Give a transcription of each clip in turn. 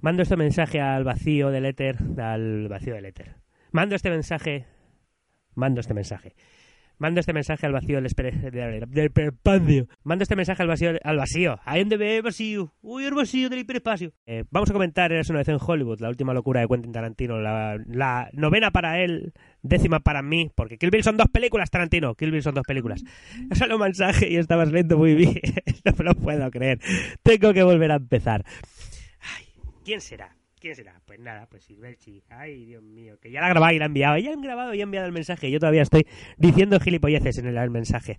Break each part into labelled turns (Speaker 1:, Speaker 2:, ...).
Speaker 1: Mando este mensaje al vacío del éter, al vacío del éter. Mando este mensaje, mando este mensaje. Mando este mensaje al vacío del, del, hiperespacio. Mando este mensaje al vacío, al vacío. Ahí donde vacío. Uy, el vacío del hiperespacio. Eh, vamos a comentar Eras una vez en Hollywood, la última locura de Quentin Tarantino, la, la novena para él, décima para mí, porque Kill Bill son dos películas, Tarantino. Kill Bill son dos películas. Solo mensaje y estabas lento muy bien. no me lo puedo creer. Tengo que volver a empezar. ¿Quién será? ¿Quién será? Pues nada, pues Silverchi. Ay, Dios mío, que ya la ha grabado y la ha enviado. Ya han grabado y ha enviado el mensaje. Yo todavía estoy diciendo gilipolleces en el, el mensaje.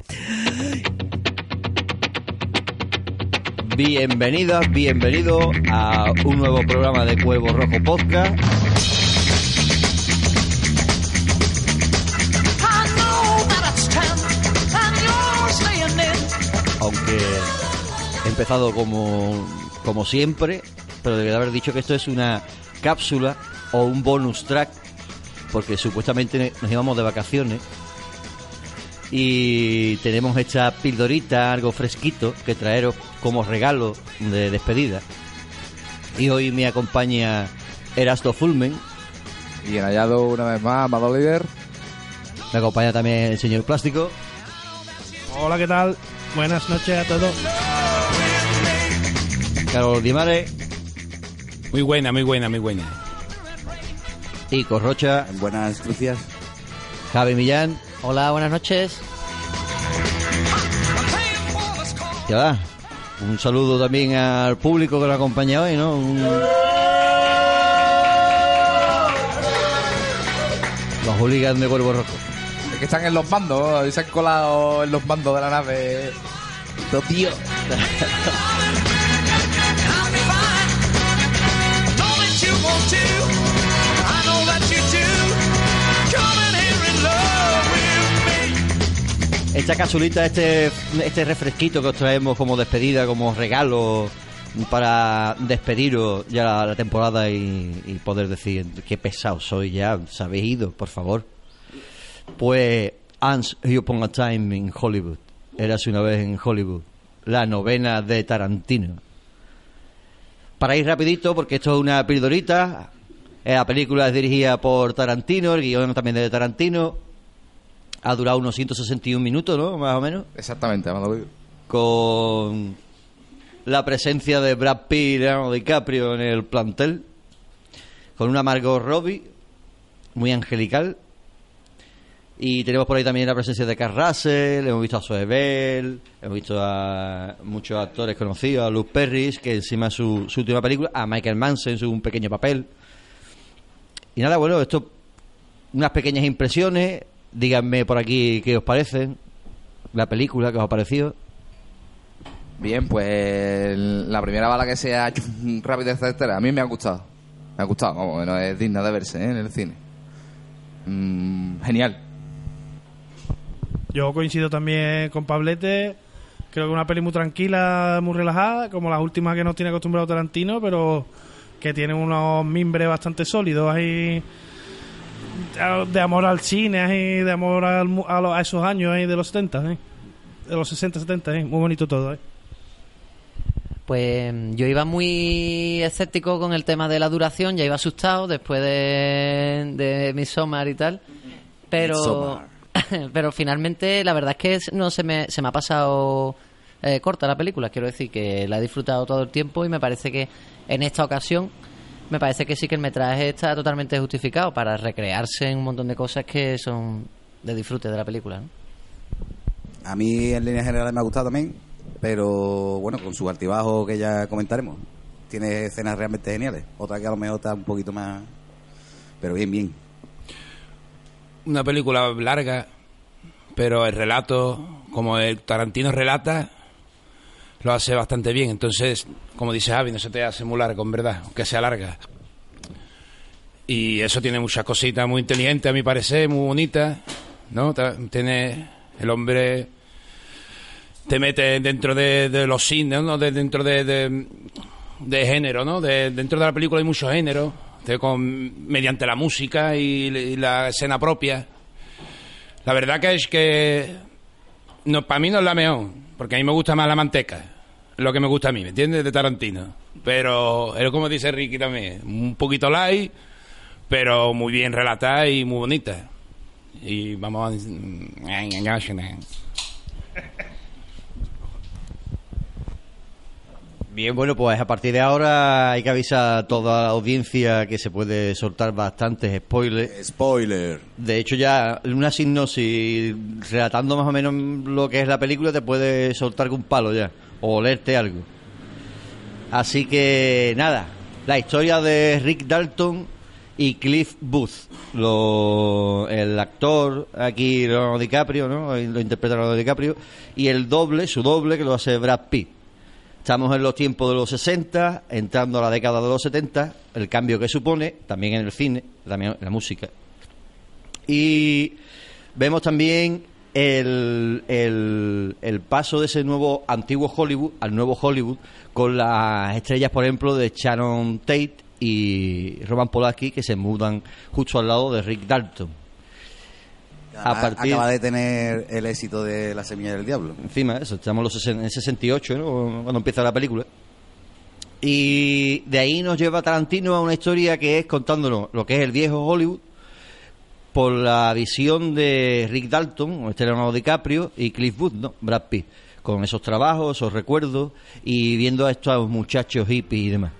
Speaker 2: Bienvenidas, bienvenido a un nuevo programa de Cuervo Rojo Podcast. Aunque he empezado como, como siempre, pero debería haber dicho que esto es una cápsula o un bonus track, porque supuestamente nos íbamos de vacaciones y tenemos esta pildorita, algo fresquito, que traeros como regalo de despedida. Y hoy me acompaña Erasto Fulmen,
Speaker 3: Bien hallado una vez más, amado líder.
Speaker 2: me acompaña también el señor Plástico.
Speaker 4: Hola, ¿qué tal? Buenas noches a todos.
Speaker 2: Carlos Dimare
Speaker 5: Muy buena, muy buena, muy buena.
Speaker 2: y Corrocha,
Speaker 3: Buenas noticias.
Speaker 2: Javi Millán.
Speaker 6: Hola, buenas noches.
Speaker 2: Ya va. Un saludo también al público que nos acompaña hoy, ¿no? Un- Los hooligans de Cuervo Rojo.
Speaker 3: Es que están en los mandos, y se han colado en los mandos de la nave. Dos tíos.
Speaker 2: Esta capsulita, este, este refresquito que os traemos como despedida, como regalo para despediros ya la, temporada y, poder decir qué pesado soy ya, se habéis ido, por favor. Pues Once Upon a Time in Hollywood, eras una vez en Hollywood, la novena de Tarantino. Para ir rapidito, porque esto es una pildorita, eh, la película es dirigida por Tarantino, el guion también de Tarantino, ha durado unos 161 minutos, ¿no? Más o menos.
Speaker 3: Exactamente, amado.
Speaker 2: Con la presencia de Brad Pitt y DiCaprio en el plantel. Con una Margot Robbie, muy angelical. Y tenemos por ahí también la presencia de Carl Russell, hemos visto a Zoe Bell, hemos visto a muchos actores conocidos, a Luke Perry, que encima es su, su última película, a Michael Manson, su un pequeño papel. Y nada, bueno, esto, unas pequeñas impresiones, díganme por aquí qué os parecen, la película que os ha parecido.
Speaker 3: Bien, pues la primera bala que sea rápida, etcétera, a mí me ha gustado. Me ha gustado, vamos, no es digna de verse ¿eh? en el cine. Mm, genial.
Speaker 4: Yo coincido también con Pablete. Creo que una peli muy tranquila, muy relajada, como las últimas que nos tiene acostumbrado Tarantino, pero que tiene unos mimbres bastante sólidos ahí de amor al cine, ahí, de amor al mu- a, los- a esos años ahí de los 70, ¿eh? de los 60, 70, ¿eh? muy bonito todo. ¿eh?
Speaker 6: Pues yo iba muy escéptico con el tema de la duración, ya iba asustado después de, de Midsommar y tal. Pero, pero finalmente la verdad es que no se me, se me ha pasado eh, corta la película. Quiero decir que la he disfrutado todo el tiempo y me parece que en esta ocasión me parece que sí que el metraje está totalmente justificado para recrearse en un montón de cosas que son de disfrute de la película. ¿no?
Speaker 7: A mí en líneas generales me ha gustado también, pero bueno, con su altibajo que ya comentaremos. Tiene escenas realmente geniales. Otra que a lo mejor está un poquito más... Pero bien, bien.
Speaker 5: Una película larga, pero el relato, como el Tarantino relata, lo hace bastante bien. Entonces, como dice Javi, no se te hace muy largo, en verdad, aunque sea larga. Y eso tiene muchas cositas muy inteligentes, a mi parecer, muy bonitas, ¿no? Tiene el hombre te mete dentro de, los cines, ¿no? De- dentro de, de, género, ¿no? De, dentro de la película hay muchos géneros, con, mediante la música y, y la escena propia. La verdad que es que no, para mí no es la mejor, porque a mí me gusta más la manteca. lo que me gusta a mí, ¿me entiendes? De Tarantino. Pero es como dice Ricky también, un poquito light, pero muy bien relatada y muy bonita. Y vamos a...
Speaker 2: Bien, bueno, pues a partir de ahora hay que avisar a toda la audiencia que se puede soltar bastantes spoilers.
Speaker 7: Spoiler.
Speaker 2: De hecho, ya una sinopsis relatando más o menos lo que es la película te puede soltar un palo ya, o olerte algo. Así que nada, la historia de Rick Dalton y Cliff Booth. Lo- el actor aquí, Leonardo DiCaprio, ¿no? Lo interpreta Leonardo DiCaprio. Y el doble, su doble, que lo hace Brad Pitt. Estamos en los tiempos de los 60, entrando a la década de los 70, el cambio que supone, también en el cine, también en la música. Y vemos también el, el, el paso de ese nuevo antiguo Hollywood al nuevo Hollywood con las estrellas, por ejemplo, de Sharon Tate y Roman Polanski que se mudan justo al lado de Rick Dalton. A
Speaker 7: Además,
Speaker 2: partir-
Speaker 7: Acaba de tener el éxito de La Semilla del Diablo.
Speaker 2: Encima eso, estamos en los en el 68, ¿no? cuando empieza la película. Y de ahí nos lleva Tarantino a una historia que es contándonos lo que es el viejo Hollywood por la visión de Rick Dalton, este Leonardo DiCaprio, y Cliff ¿no? Brad Pitt, con esos trabajos, esos recuerdos y viendo a estos muchachos hippies y demás.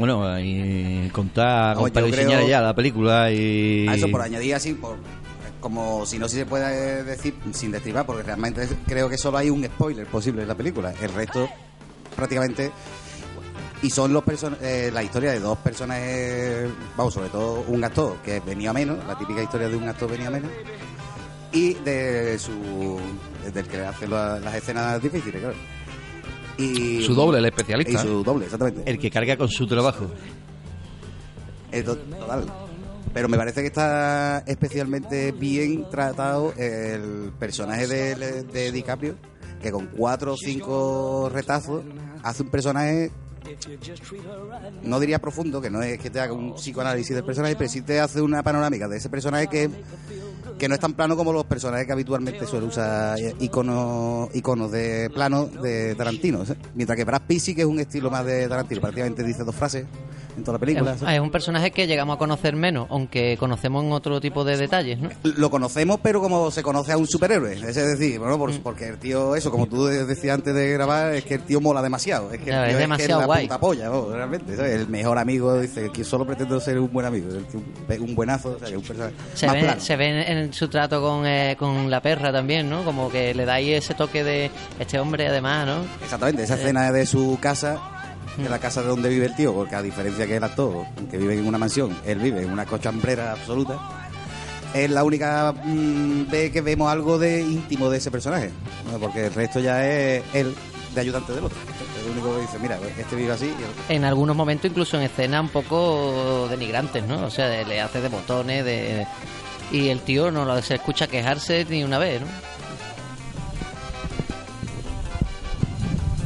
Speaker 2: Bueno, y contar,
Speaker 7: No,
Speaker 2: contar y
Speaker 7: creo-
Speaker 2: enseñar ya la película y...
Speaker 7: A eso por añadir así, por, como si no si se puede decir sin destribar, porque realmente creo que solo hay un spoiler posible en la película. El resto, prácticamente. Y son los person eh, la historia de dos personajes, vamos, sobre todo un actor que venía menos, la típica historia de un actor venía menos, y de su. del que hace la- las escenas difíciles, claro. Y,
Speaker 3: Su doble, el
Speaker 7: Y
Speaker 3: especialista.
Speaker 7: su doble, exactamente.
Speaker 2: El que carga con su trabajo.
Speaker 7: Eh, to- total. Pero me parece que está especialmente bien tratado el personaje de, de DiCaprio, que con cuatro o cinco retazos hace un personaje, no diría profundo, que no es que te haga un psicoanálisis del personaje, pero sí te hace una panorámica de ese personaje que, que no es tan plano como los personajes que habitualmente suele usar eh, iconos, iconos de plano de Tarantino. ¿sí? Mientras que Brad Pitt sí que es un estilo más de Tarantino, prácticamente dice dos frases en toda la película.
Speaker 6: Es un personaje que llegamos a conocer menos, aunque conocemos en otro tipo de detalles, ¿no?
Speaker 7: lo conocemos, pero como se conoce a un superhéroe. Es decir, bueno, por-
Speaker 6: Mm.
Speaker 7: porque el tío, eso, como tú decías antes de grabar, es que el tío mola demasiado. Es que
Speaker 6: Claro,
Speaker 7: el
Speaker 6: es
Speaker 7: tío es,
Speaker 6: demasiado
Speaker 7: que la
Speaker 6: guay.
Speaker 7: puta polla, ¿no? realmente. ¿sabes? El mejor amigo, dice, que solo pretendo ser un buen amigo. el tío, Un buenazo, o sea, que un personaje
Speaker 6: Se
Speaker 7: más
Speaker 6: ve,
Speaker 7: plano.
Speaker 6: se ve en su trato con, eh, con la perra también, ¿no? Como que le da ahí ese toque de este hombre, además, ¿no?
Speaker 7: Exactamente, esa escena de su casa, de la casa de donde vive el tío, porque a diferencia que el actor, que vive en una mansión, él vive en una cochambrera absoluta, es la única mm, vez que vemos algo de íntimo de ese personaje, porque el resto ya es él de ayudante del otro. Es el único que dice, mira, este vive así y el otro.
Speaker 6: En algunos momentos, incluso en escenas un poco denigrantes, ¿no? O sea, le hace de botones, de... Y el tío no lo se escucha quejarse ni una vez, ¿no?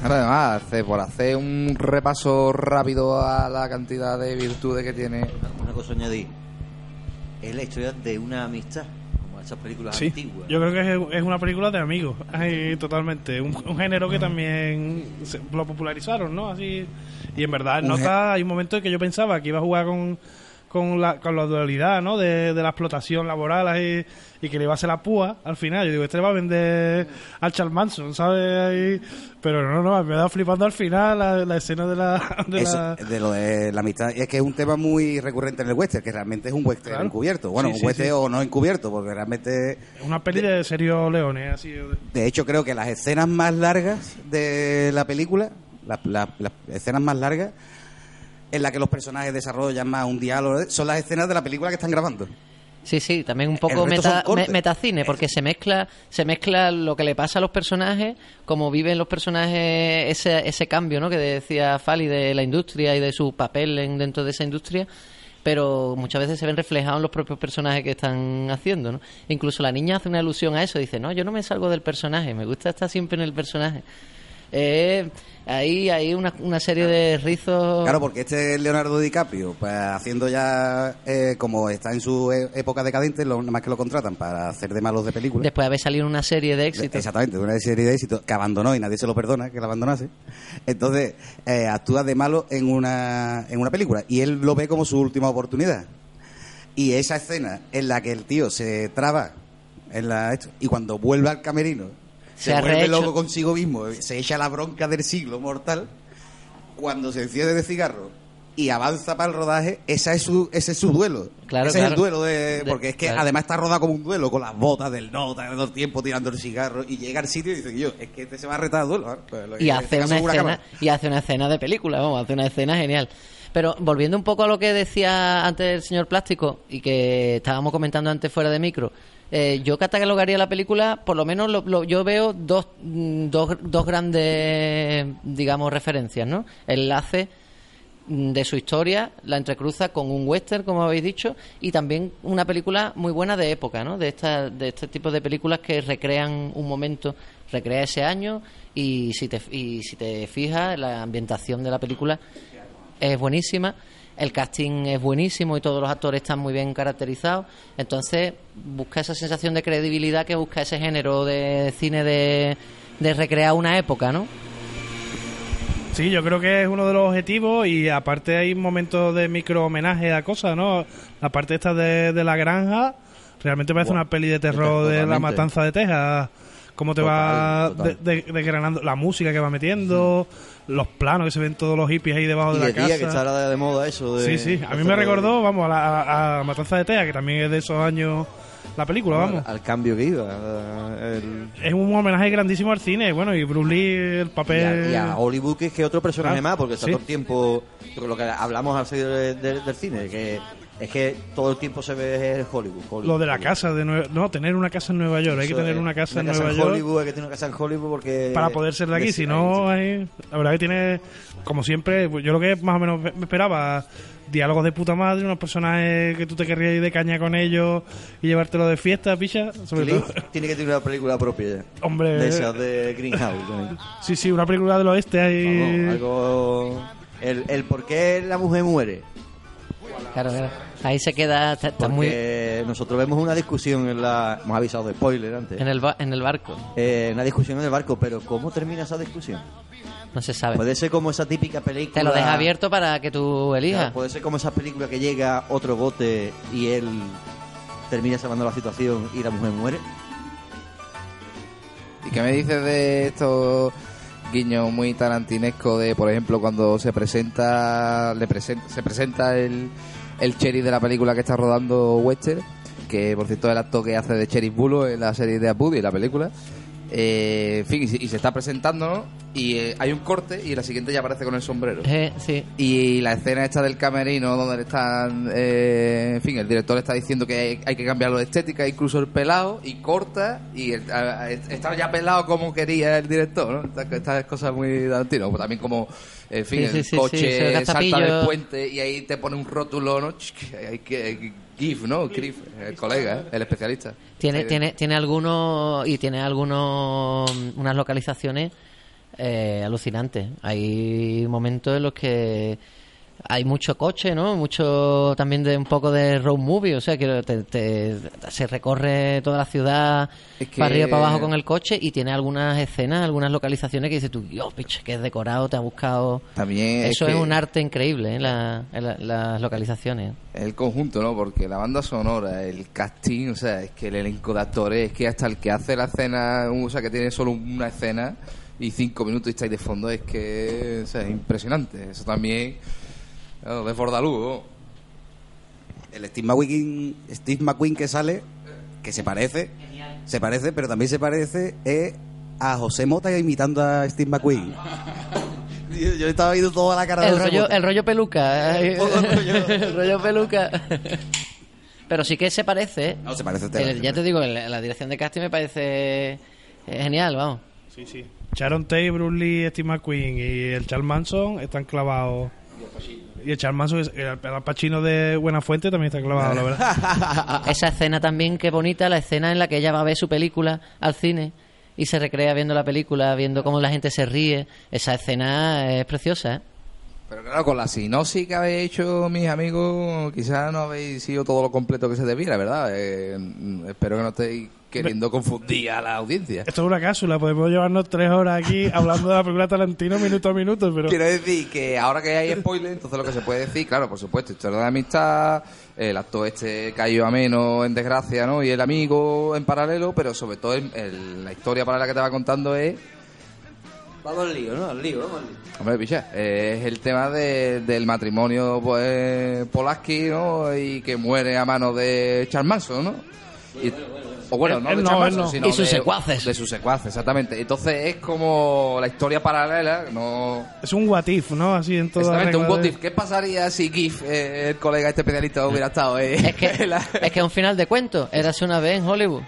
Speaker 3: Ahora, además, hace- por hacer un repaso rápido a la cantidad de virtudes que tiene.
Speaker 2: Una cosa añadir. Es la historia de una amistad, como esas películas
Speaker 4: Sí,
Speaker 2: antiguas.
Speaker 4: yo creo que es, es una película de amigos, Ay, totalmente. Un, un género que también se- lo popularizaron, ¿no? Así Y en verdad, nota, hay un momento en que yo pensaba que iba a jugar con, con, la, con la dualidad, ¿no? De, de la explotación laboral ahí, y que le iba a hacer la púa al final. Yo digo, este le va a vender al Charles Manson, ¿sabes? Ahí- Pero no, no, me dado flipando al final la, la escena de la... De
Speaker 7: Eso,
Speaker 4: la...
Speaker 7: de lo de la amistad. Y es que es un tema muy recurrente en el western, que realmente es un western
Speaker 4: Claro.
Speaker 7: encubierto. Bueno,
Speaker 4: Sí,
Speaker 7: un
Speaker 4: sí,
Speaker 7: western
Speaker 4: sí.
Speaker 7: o no encubierto, porque realmente.
Speaker 4: Es una peli de Sergio Leone, así. de-
Speaker 7: De hecho, creo que las escenas más largas de la película, la- la- las escenas más largas, en las que los personajes desarrollan más un diálogo, son las escenas de la película que están grabando.
Speaker 6: Sí, sí, también un poco meta, me- metacine, porque se mezcla, se mezcla lo que le pasa a los personajes, como viven los personajes ese, ese cambio, ¿no? Que decía Fali de la industria y de su papel en, dentro de esa industria, pero muchas veces se ven reflejados en los propios personajes que están haciendo, ¿no? Incluso la niña hace una alusión a eso, dice, no, yo no me salgo del personaje, me gusta estar siempre en el personaje. Eh, ahí hay una, una serie de rizos.
Speaker 7: Claro, porque este es Leonardo DiCaprio, pues haciendo ya, eh, como está en su e- época decadente, lo, más que lo contratan para hacer de malos de película.
Speaker 6: Después de haber salido una serie de éxitos.
Speaker 7: Exactamente, una serie de éxitos que abandonó y nadie se lo perdona que la abandonase. Entonces, eh, actúa de malo en una, en una película y él lo ve como su última oportunidad. Y esa escena en la que el tío se traba en la, y cuando vuelve al camerino
Speaker 6: Se
Speaker 7: vuelve loco consigo mismo, se echa la bronca del siglo mortal, cuando se enciende de cigarro y avanza para el rodaje, esa es su, ese es su duelo.
Speaker 6: Claro,
Speaker 7: ese es el
Speaker 6: claro.
Speaker 7: duelo de, porque es que
Speaker 6: claro.
Speaker 7: además está rodado como un duelo con las botas del nota, todo el tiempo tirando el cigarro y llega al sitio y dice yo, es que este se va a retar a duelo. ¿eh? Pues
Speaker 6: y hace una
Speaker 7: es
Speaker 6: escena
Speaker 7: cámara.
Speaker 6: y hace una escena de película vamos hace una escena genial pero volviendo un poco a lo que decía antes el señor plástico y que estábamos comentando antes fuera de micro eh, yo catalogaría la película por lo menos lo- lo- yo veo dos, mm, dos dos grandes digamos referencias no enlace mm, de su historia, la entrecruza con un western, como habéis dicho, y también una película muy buena de época, ¿no? De, esta, de este tipo de películas que recrean un momento, recrea ese año, y si te, y si te fijas, la ambientación de la película es buenísima, el casting es buenísimo y todos los actores están muy bien caracterizados, entonces busca esa sensación de credibilidad que busca ese género de cine de, de recrear una época, ¿no?
Speaker 4: Sí, yo creo que es uno de los objetivos y aparte hay momentos de micro homenaje a cosas, ¿no? La parte esta de, de la granja realmente parece una peli de terror de la matanza de Texas. Cómo te va
Speaker 2: Total,
Speaker 4: de- de- desgranando la música que va metiendo, los planos que se ven todos los hippies ahí debajo
Speaker 2: Y
Speaker 4: de
Speaker 2: de
Speaker 4: la casa.
Speaker 2: que está de moda eso. De,
Speaker 4: Sí, sí. A mí me recordó, vamos, a la a- Matanza de Texas, que también es de esos años la película, vamos.
Speaker 2: Al, al cambio que iba. el-
Speaker 4: Es un homenaje grandísimo al cine. Bueno, y Bruce Lee, el
Speaker 2: y,
Speaker 4: papel.
Speaker 2: a, y a Hollywood, que es que otro personaje
Speaker 4: Ah,
Speaker 2: más, porque está
Speaker 4: sí.
Speaker 2: todo el tiempo. Con lo que hablamos al salir de- de- del cine, que es que todo el tiempo se ve Hollywood. Hollywood,
Speaker 4: Lo de la
Speaker 2: Hollywood.
Speaker 4: casa de Nueva No, tener una casa en Nueva York. Hay que tener
Speaker 2: es.
Speaker 4: una casa en Nueva
Speaker 2: en
Speaker 4: York
Speaker 2: Hollywood, hay que tener una casa en Hollywood porque.
Speaker 4: para poder ser de aquí. Si no, hay- la verdad que tiene, como siempre, yo lo que más o menos me esperaba, diálogos de puta madre, unos personajes que tú te querrías ir de caña con ellos y llevártelo de fiesta, picha. Sobre todo,
Speaker 2: tiene que tener una película propia ya.
Speaker 4: hombre,
Speaker 2: De esas de Greenhouse.
Speaker 4: sí, sí, una película del oeste ahí.
Speaker 2: Vamos, algo. El, el por qué la mujer muere.
Speaker 6: Claro, claro. Ahí se queda, está, está muy
Speaker 2: nosotros vemos una discusión en la. Hemos avisado de spoiler antes.
Speaker 6: en el, ba- en el barco.
Speaker 2: Eh, una discusión en el barco, pero ¿cómo termina esa discusión?
Speaker 6: No se sabe.
Speaker 2: Puede ser como esa típica película.
Speaker 6: Te lo deja abierto para que tú elijas.
Speaker 2: Claro, puede ser como esa película que llega otro bote y él termina salvando la situación y la mujer muere.
Speaker 3: ¿Y qué me dices de estos guiños muy tarantinescos de, por ejemplo, cuando se presenta, le presenta, se presenta el, el de la película que está rodando Wester, que por cierto el actor que hace de Sheriff Bulo en la serie de Abu y la película. Eh, en fin, y se, y se está presentando, ¿no? Y eh, hay un corte y la siguiente ya aparece con el sombrero.
Speaker 6: Eh, sí.
Speaker 3: Y la escena esta del camerino donde le están, eh, en fin, el director está diciendo que hay, hay que cambiarlo de estética, incluso el pelado, y corta, y el- a- a- está ya pelado como quería el director, ¿no? Estas, cosas muy Tarantino, pues también como, en fin,
Speaker 6: Sí,
Speaker 3: el
Speaker 6: sí,
Speaker 3: coche salta del puente y ahí te pone un rótulo, ¿no? Ch, Hay que, GIF, ¿no? GIF, el colega, el especialista.
Speaker 6: Tiene,
Speaker 3: Sí.
Speaker 6: tiene, tiene algunos y tiene algunos unas localizaciones eh, alucinantes. Hay momentos en los que hay mucho coche, ¿no? Mucho también de un poco de road movie, o sea, que te- te- se recorre toda la ciudad
Speaker 3: Es que-
Speaker 6: para arriba para abajo con el coche y tiene algunas escenas, algunas localizaciones que dices tú, Dios, piche, que es decorado, te ha buscado.
Speaker 3: También
Speaker 6: Eso es,
Speaker 3: que-
Speaker 6: un arte increíble, ¿eh? la- las localizaciones.
Speaker 3: El conjunto, ¿no? Porque la banda sonora, el casting, o sea, es que el elenco de actores, es que hasta el que hace la escena, o sea, que tiene solo una escena y cinco minutos y está ahí de fondo, es que o sea, es impresionante. Eso también, claro, luz, ¿no?
Speaker 7: El Steve McQueen, Steve McQueen que sale, que se parece, se parece, pero también se parece eh, a José Mota imitando a Steve McQueen. yo, yo estaba viendo toda la cara de
Speaker 6: El
Speaker 7: José
Speaker 6: rollo, el rollo peluca. ¿eh?
Speaker 7: El rollo.
Speaker 6: El rollo peluca. Pero sí que se parece. ¿eh?
Speaker 7: No, se parece.
Speaker 6: El- ya te digo, el- la dirección de casting me parece genial, vamos.
Speaker 4: Sí, sí. Sharon Tate, Bruce Lee, Steve McQueen y el Charles Manson están clavados. Y el Charles Manson, el Al Pacino de Buena Fuente también está clavado, la verdad.
Speaker 6: Esa escena también, qué bonita, la escena en la que ella va a ver su película al cine y se recrea viendo la película, viendo cómo la gente se ríe. Esa escena es preciosa, ¿eh?
Speaker 3: Pero claro, con la sinopsis que habéis hecho, mis amigos, quizás no habéis sido todo lo completo que se debiera, ¿verdad? Eh, espero que no estéis queriendo confundir a la audiencia.
Speaker 4: Esto es una cápsula, podemos llevarnos tres horas aquí hablando de la película Tarantino minuto a minuto, pero...
Speaker 3: Quiero decir que ahora que hay spoiler, entonces lo que se puede decir, claro, por supuesto, historia de amistad, el actor este cayó ameno en desgracia, ¿no? Y el amigo en paralelo, pero sobre todo el- el- la historia para la que te va contando es
Speaker 2: Vamos al lío, ¿no? Al lío, vamos al lío.
Speaker 3: Hombre, picha, eh, es el tema de- del matrimonio pues, Polaski, ¿no? Y que muere a manos de Charles Manson, ¿no? Y- o bueno, no
Speaker 4: Él
Speaker 3: de
Speaker 4: no,
Speaker 3: Manson,
Speaker 4: no.
Speaker 3: sino
Speaker 6: Y sus
Speaker 3: de-
Speaker 6: secuaces.
Speaker 3: De sus secuaces, exactamente. Entonces es como la historia paralela, no...
Speaker 4: Es un what if, ¿no? Así en toda
Speaker 3: Exactamente, un what
Speaker 4: de-
Speaker 3: if. ¿Qué pasaría si GIF, eh, el colega este especialista, hubiera estado eh,
Speaker 6: Es que,
Speaker 3: la-
Speaker 6: es que es un final de cuento. Érase una vez en Hollywood.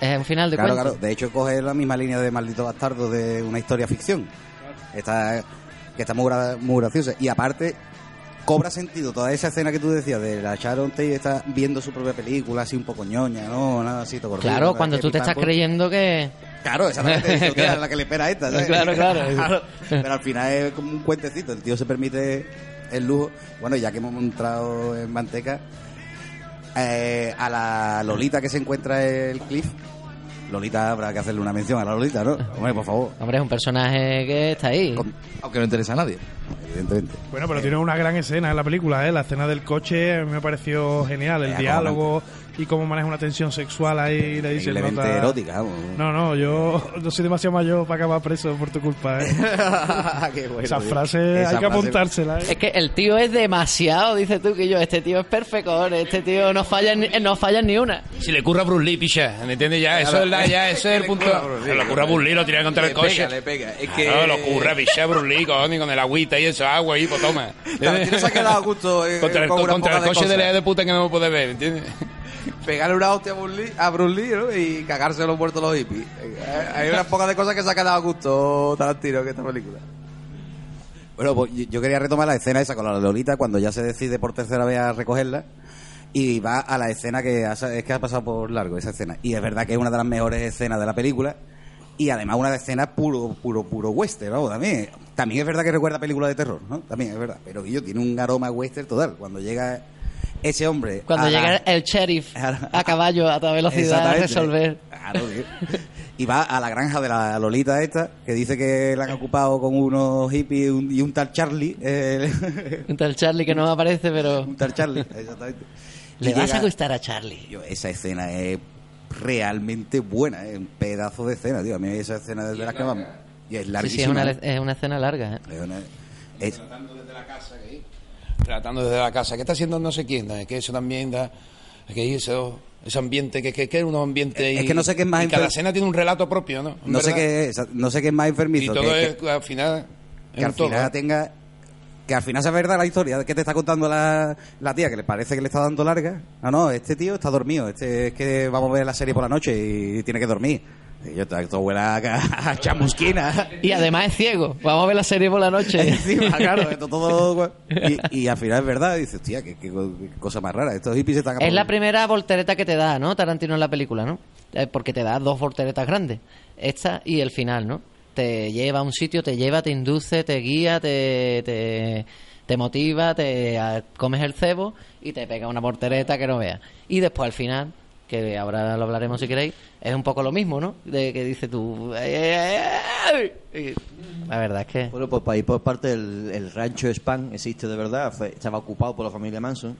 Speaker 6: Es un final de
Speaker 7: Claro,
Speaker 6: cuento.
Speaker 7: claro. De hecho, coge la misma línea de Maldito Bastardo de una historia ficción. Está, que está muy, muy graciosa. Y aparte, cobra sentido toda esa escena que tú decías de la Sharon Tate está viendo su propia película así un poco ñoña, ¿no? Nada así, todo
Speaker 6: Claro, cuando tú te estás creyendo que...
Speaker 7: Claro, exactamente. "Hostia, la que le espera a esta. ¿sabes?
Speaker 6: Claro, claro.
Speaker 7: Pero al final es como un cuentecito. El tío se permite el lujo. Bueno, ya que hemos entrado en manteca, eh, a la Lolita que se encuentra en el cliff. Lolita habrá que hacerle una mención a la Lolita, ¿no? Hombre, por favor.
Speaker 6: Hombre, es un personaje que está ahí.
Speaker 3: Aunque no interesa a nadie.
Speaker 7: Evidentemente.
Speaker 4: Bueno, pero tiene una gran escena en la película, ¿eh? La escena del coche me pareció genial. El
Speaker 7: Es
Speaker 4: diálogo y cómo maneja una tensión sexual ahí. Le dice nota-
Speaker 7: erótica, vamos.
Speaker 4: No, no, yo no soy demasiado mayor para acabar preso por tu culpa, ¿eh?
Speaker 7: Qué bueno,
Speaker 4: Esa frase
Speaker 7: Esa
Speaker 4: hay que
Speaker 7: frase-
Speaker 4: apuntársela, ¿eh?
Speaker 6: Es que el tío es demasiado, dices tú, que yo, este tío es perfecto, este tío no falla ni, no falla ni una.
Speaker 5: Si le ocurre a Bruce Lee, picha, ¿me entiendes? Ya, eso es, la, ya, ese es el punto. Le ocurre a Bruce Lee, lo tira contra el
Speaker 3: Le
Speaker 5: coche.
Speaker 3: pega, le pega. Es que...
Speaker 5: No, lo ocurre, picha, a Bruce Lee, coño, con el agüita y eso, agua ahí, pues toma.
Speaker 3: Se ha quedado a gusto eh,
Speaker 5: Contra el,
Speaker 3: con
Speaker 5: contra el coche de la de puta que no me puede ver, ¿me entiendes?
Speaker 3: Pegarle una hostia a Bruce Lee, a Bruce Lee, ¿no? y cagarse los muertos los hippies. Eh, Hay unas pocas de cosas que se ha quedado a gusto Tarantino en esta película.
Speaker 7: Bueno, pues yo- quería retomar la escena esa con la Lolita cuando ya se decide por tercera vez a recogerla y va a la escena que ha, es que ha pasado por largo esa escena y es verdad que es una de las mejores escenas de la película y además una de escenas puro puro puro western ¿no? también también es verdad que recuerda películas de terror no también es verdad pero yo tiene un aroma western total cuando llega ese hombre
Speaker 6: Cuando
Speaker 7: la-
Speaker 6: llega el sheriff a caballo a toda velocidad a resolver.
Speaker 7: Claro, tío. Y va a la granja de la Lolita esta, que dice que la han ocupado con unos hippies y un, y un tal Charlie. eh,
Speaker 6: Un tal Charlie que no aparece, pero
Speaker 7: un tal Charlie, exactamente.
Speaker 6: le
Speaker 7: Y
Speaker 6: vas
Speaker 7: llega-
Speaker 6: a gustar a Charlie.
Speaker 7: Yo, esa escena es realmente buena, es un pedazo de escena, tío. A mí esa escena es de las que vamos. Y es
Speaker 6: Sí, sí, es
Speaker 7: larguísima.
Speaker 6: una, es una escena larga. ¿eh?
Speaker 7: Es una- es-
Speaker 5: Tratando desde la casa. ¿Qué está haciendo no sé quién? Es que eso también da... Es que eso, ese ambiente, que, que, que es un ambiente...
Speaker 7: Es
Speaker 5: y-
Speaker 7: que no sé qué es más
Speaker 5: y cada escena tiene un relato propio, ¿no?
Speaker 7: no sé qué es, no sé qué es más
Speaker 5: Y
Speaker 7: enfermizo.
Speaker 5: todo
Speaker 7: que-
Speaker 5: es,
Speaker 7: que-
Speaker 5: al final...
Speaker 7: que al
Speaker 5: todo,
Speaker 7: final
Speaker 5: ¿eh?
Speaker 7: tenga que al final sea verdad la historia que te está contando la, la tía que le parece que le está dando larga no no este tío está dormido este es que vamos a ver la serie por la noche y tiene que dormir y yo esto huele a, a chamusquina
Speaker 6: Y además es ciego. Vamos a ver la serie por la noche.
Speaker 7: encima claro esto todo y, y al final es verdad dices tía qué, qué co- qué cosa más rara estos hippies están
Speaker 6: Es la primera voltereta que te da, ¿no? Tarantino en la película, ¿no? Eh, Porque te da dos volteretas grandes. Esta y el final, ¿no? Te lleva a un sitio, te lleva, te induce, te guía, te, te, te motiva, te comes el cebo y te pega una voltereta que no veas. Y después al final, que ahora lo hablaremos si queréis, es un poco lo mismo, ¿no? De que dices tú... La verdad es que...
Speaker 2: Bueno, pues para ir por parte, el, el rancho Span existe de verdad, fue- estaba ocupado por la familia Manson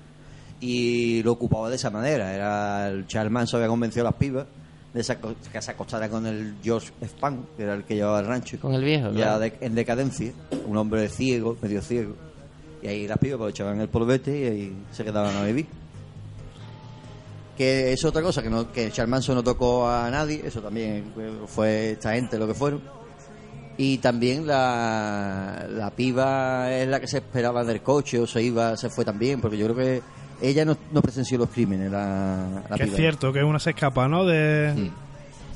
Speaker 2: y lo ocupaba de esa manera. Era el Charles Manson había convencido a las pibas de esa, que se acostara con el George Span, que era el que llevaba el rancho.
Speaker 6: Con el viejo,
Speaker 2: Ya de- en decadencia, un hombre ciego, medio ciego. Y ahí las pibas pues echaban el polvete y ahí se quedaban a vivir. Que es otra cosa, que, no, que Charles Manson no tocó a nadie, eso también fue- esta gente lo que fueron. Y también la, la piba es la que se esperaba del coche o se iba, se fue también, porque yo creo que ella no, no presenció los crímenes, la, la
Speaker 4: Que es
Speaker 2: piba.
Speaker 4: cierto, que una se escapa, ¿no? De...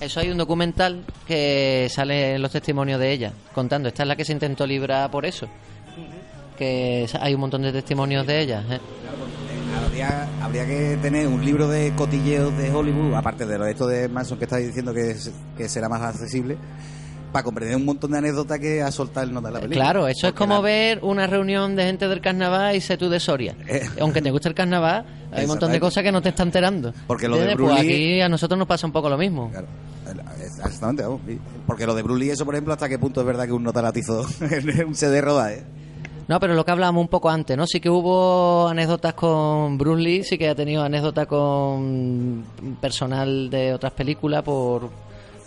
Speaker 6: Eso hay un documental que sale en los testimonios de ella, contando. Esta es la que se intentó librar por eso. Que hay un montón de testimonios de ella. ¿eh?
Speaker 7: Habría, habría que tener un libro de cotilleos de Hollywood, aparte de lo de esto de Manson que estáis diciendo que, es- que será más accesible, para comprender un montón de anécdotas que ha soltado el nota de la película.
Speaker 6: Claro, eso es como
Speaker 7: la-
Speaker 6: ver una reunión de gente del carnaval y sé tú de Soria.
Speaker 7: Eh.
Speaker 6: Aunque te guste el carnaval, hay un montón de cosas que no te están enterando.
Speaker 7: Porque lo de
Speaker 6: ¿Entiendes?
Speaker 7: Bruce
Speaker 6: Pues aquí a nosotros nos pasa un poco lo mismo.
Speaker 7: Claro, exactamente, vamos. Porque lo de Bruce Lee, eso por ejemplo, hasta qué punto es verdad que un nota la atizó en un CD rodaje.
Speaker 6: No, pero lo que hablábamos un poco antes, ¿no? Sí que hubo anécdotas con Bruce Lee, sí que ha tenido anécdotas con personal de otras películas por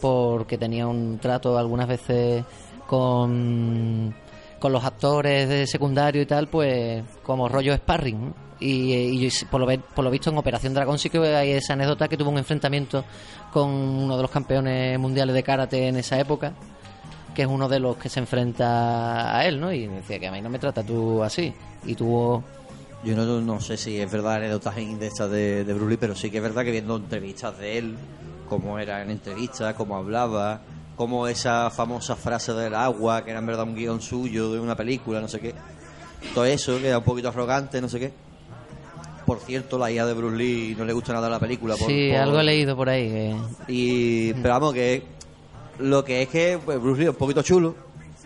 Speaker 6: porque tenía un trato algunas veces con, con los actores de secundario y tal, pues como rollo sparring. Y, por, lo, por lo visto en Operación Dragón sí que hay esa anécdota que tuvo un enfrentamiento con uno de los campeones mundiales de karate en esa época que es uno de los que se enfrenta a él, ¿no? Y me decía que a mí no me trata tú así. Y tuvo...
Speaker 2: Yo no, no sé si es verdad anécdotas de estas de, de pero sí que es verdad que viendo entrevistas de él, cómo era en entrevistas, cómo hablaba, cómo esa famosa frase del agua, que era en verdad un guion suyo de una película, no sé qué. Todo eso, que era un poquito arrogante, no sé qué. Por cierto, la hija de Bruce Lee no le gusta nada la película. Por,
Speaker 6: sí,
Speaker 2: por-
Speaker 6: algo he leído por ahí. que-
Speaker 2: Y, pero vamos, que lo que es que pues, Bruce Lee es un poquito chulo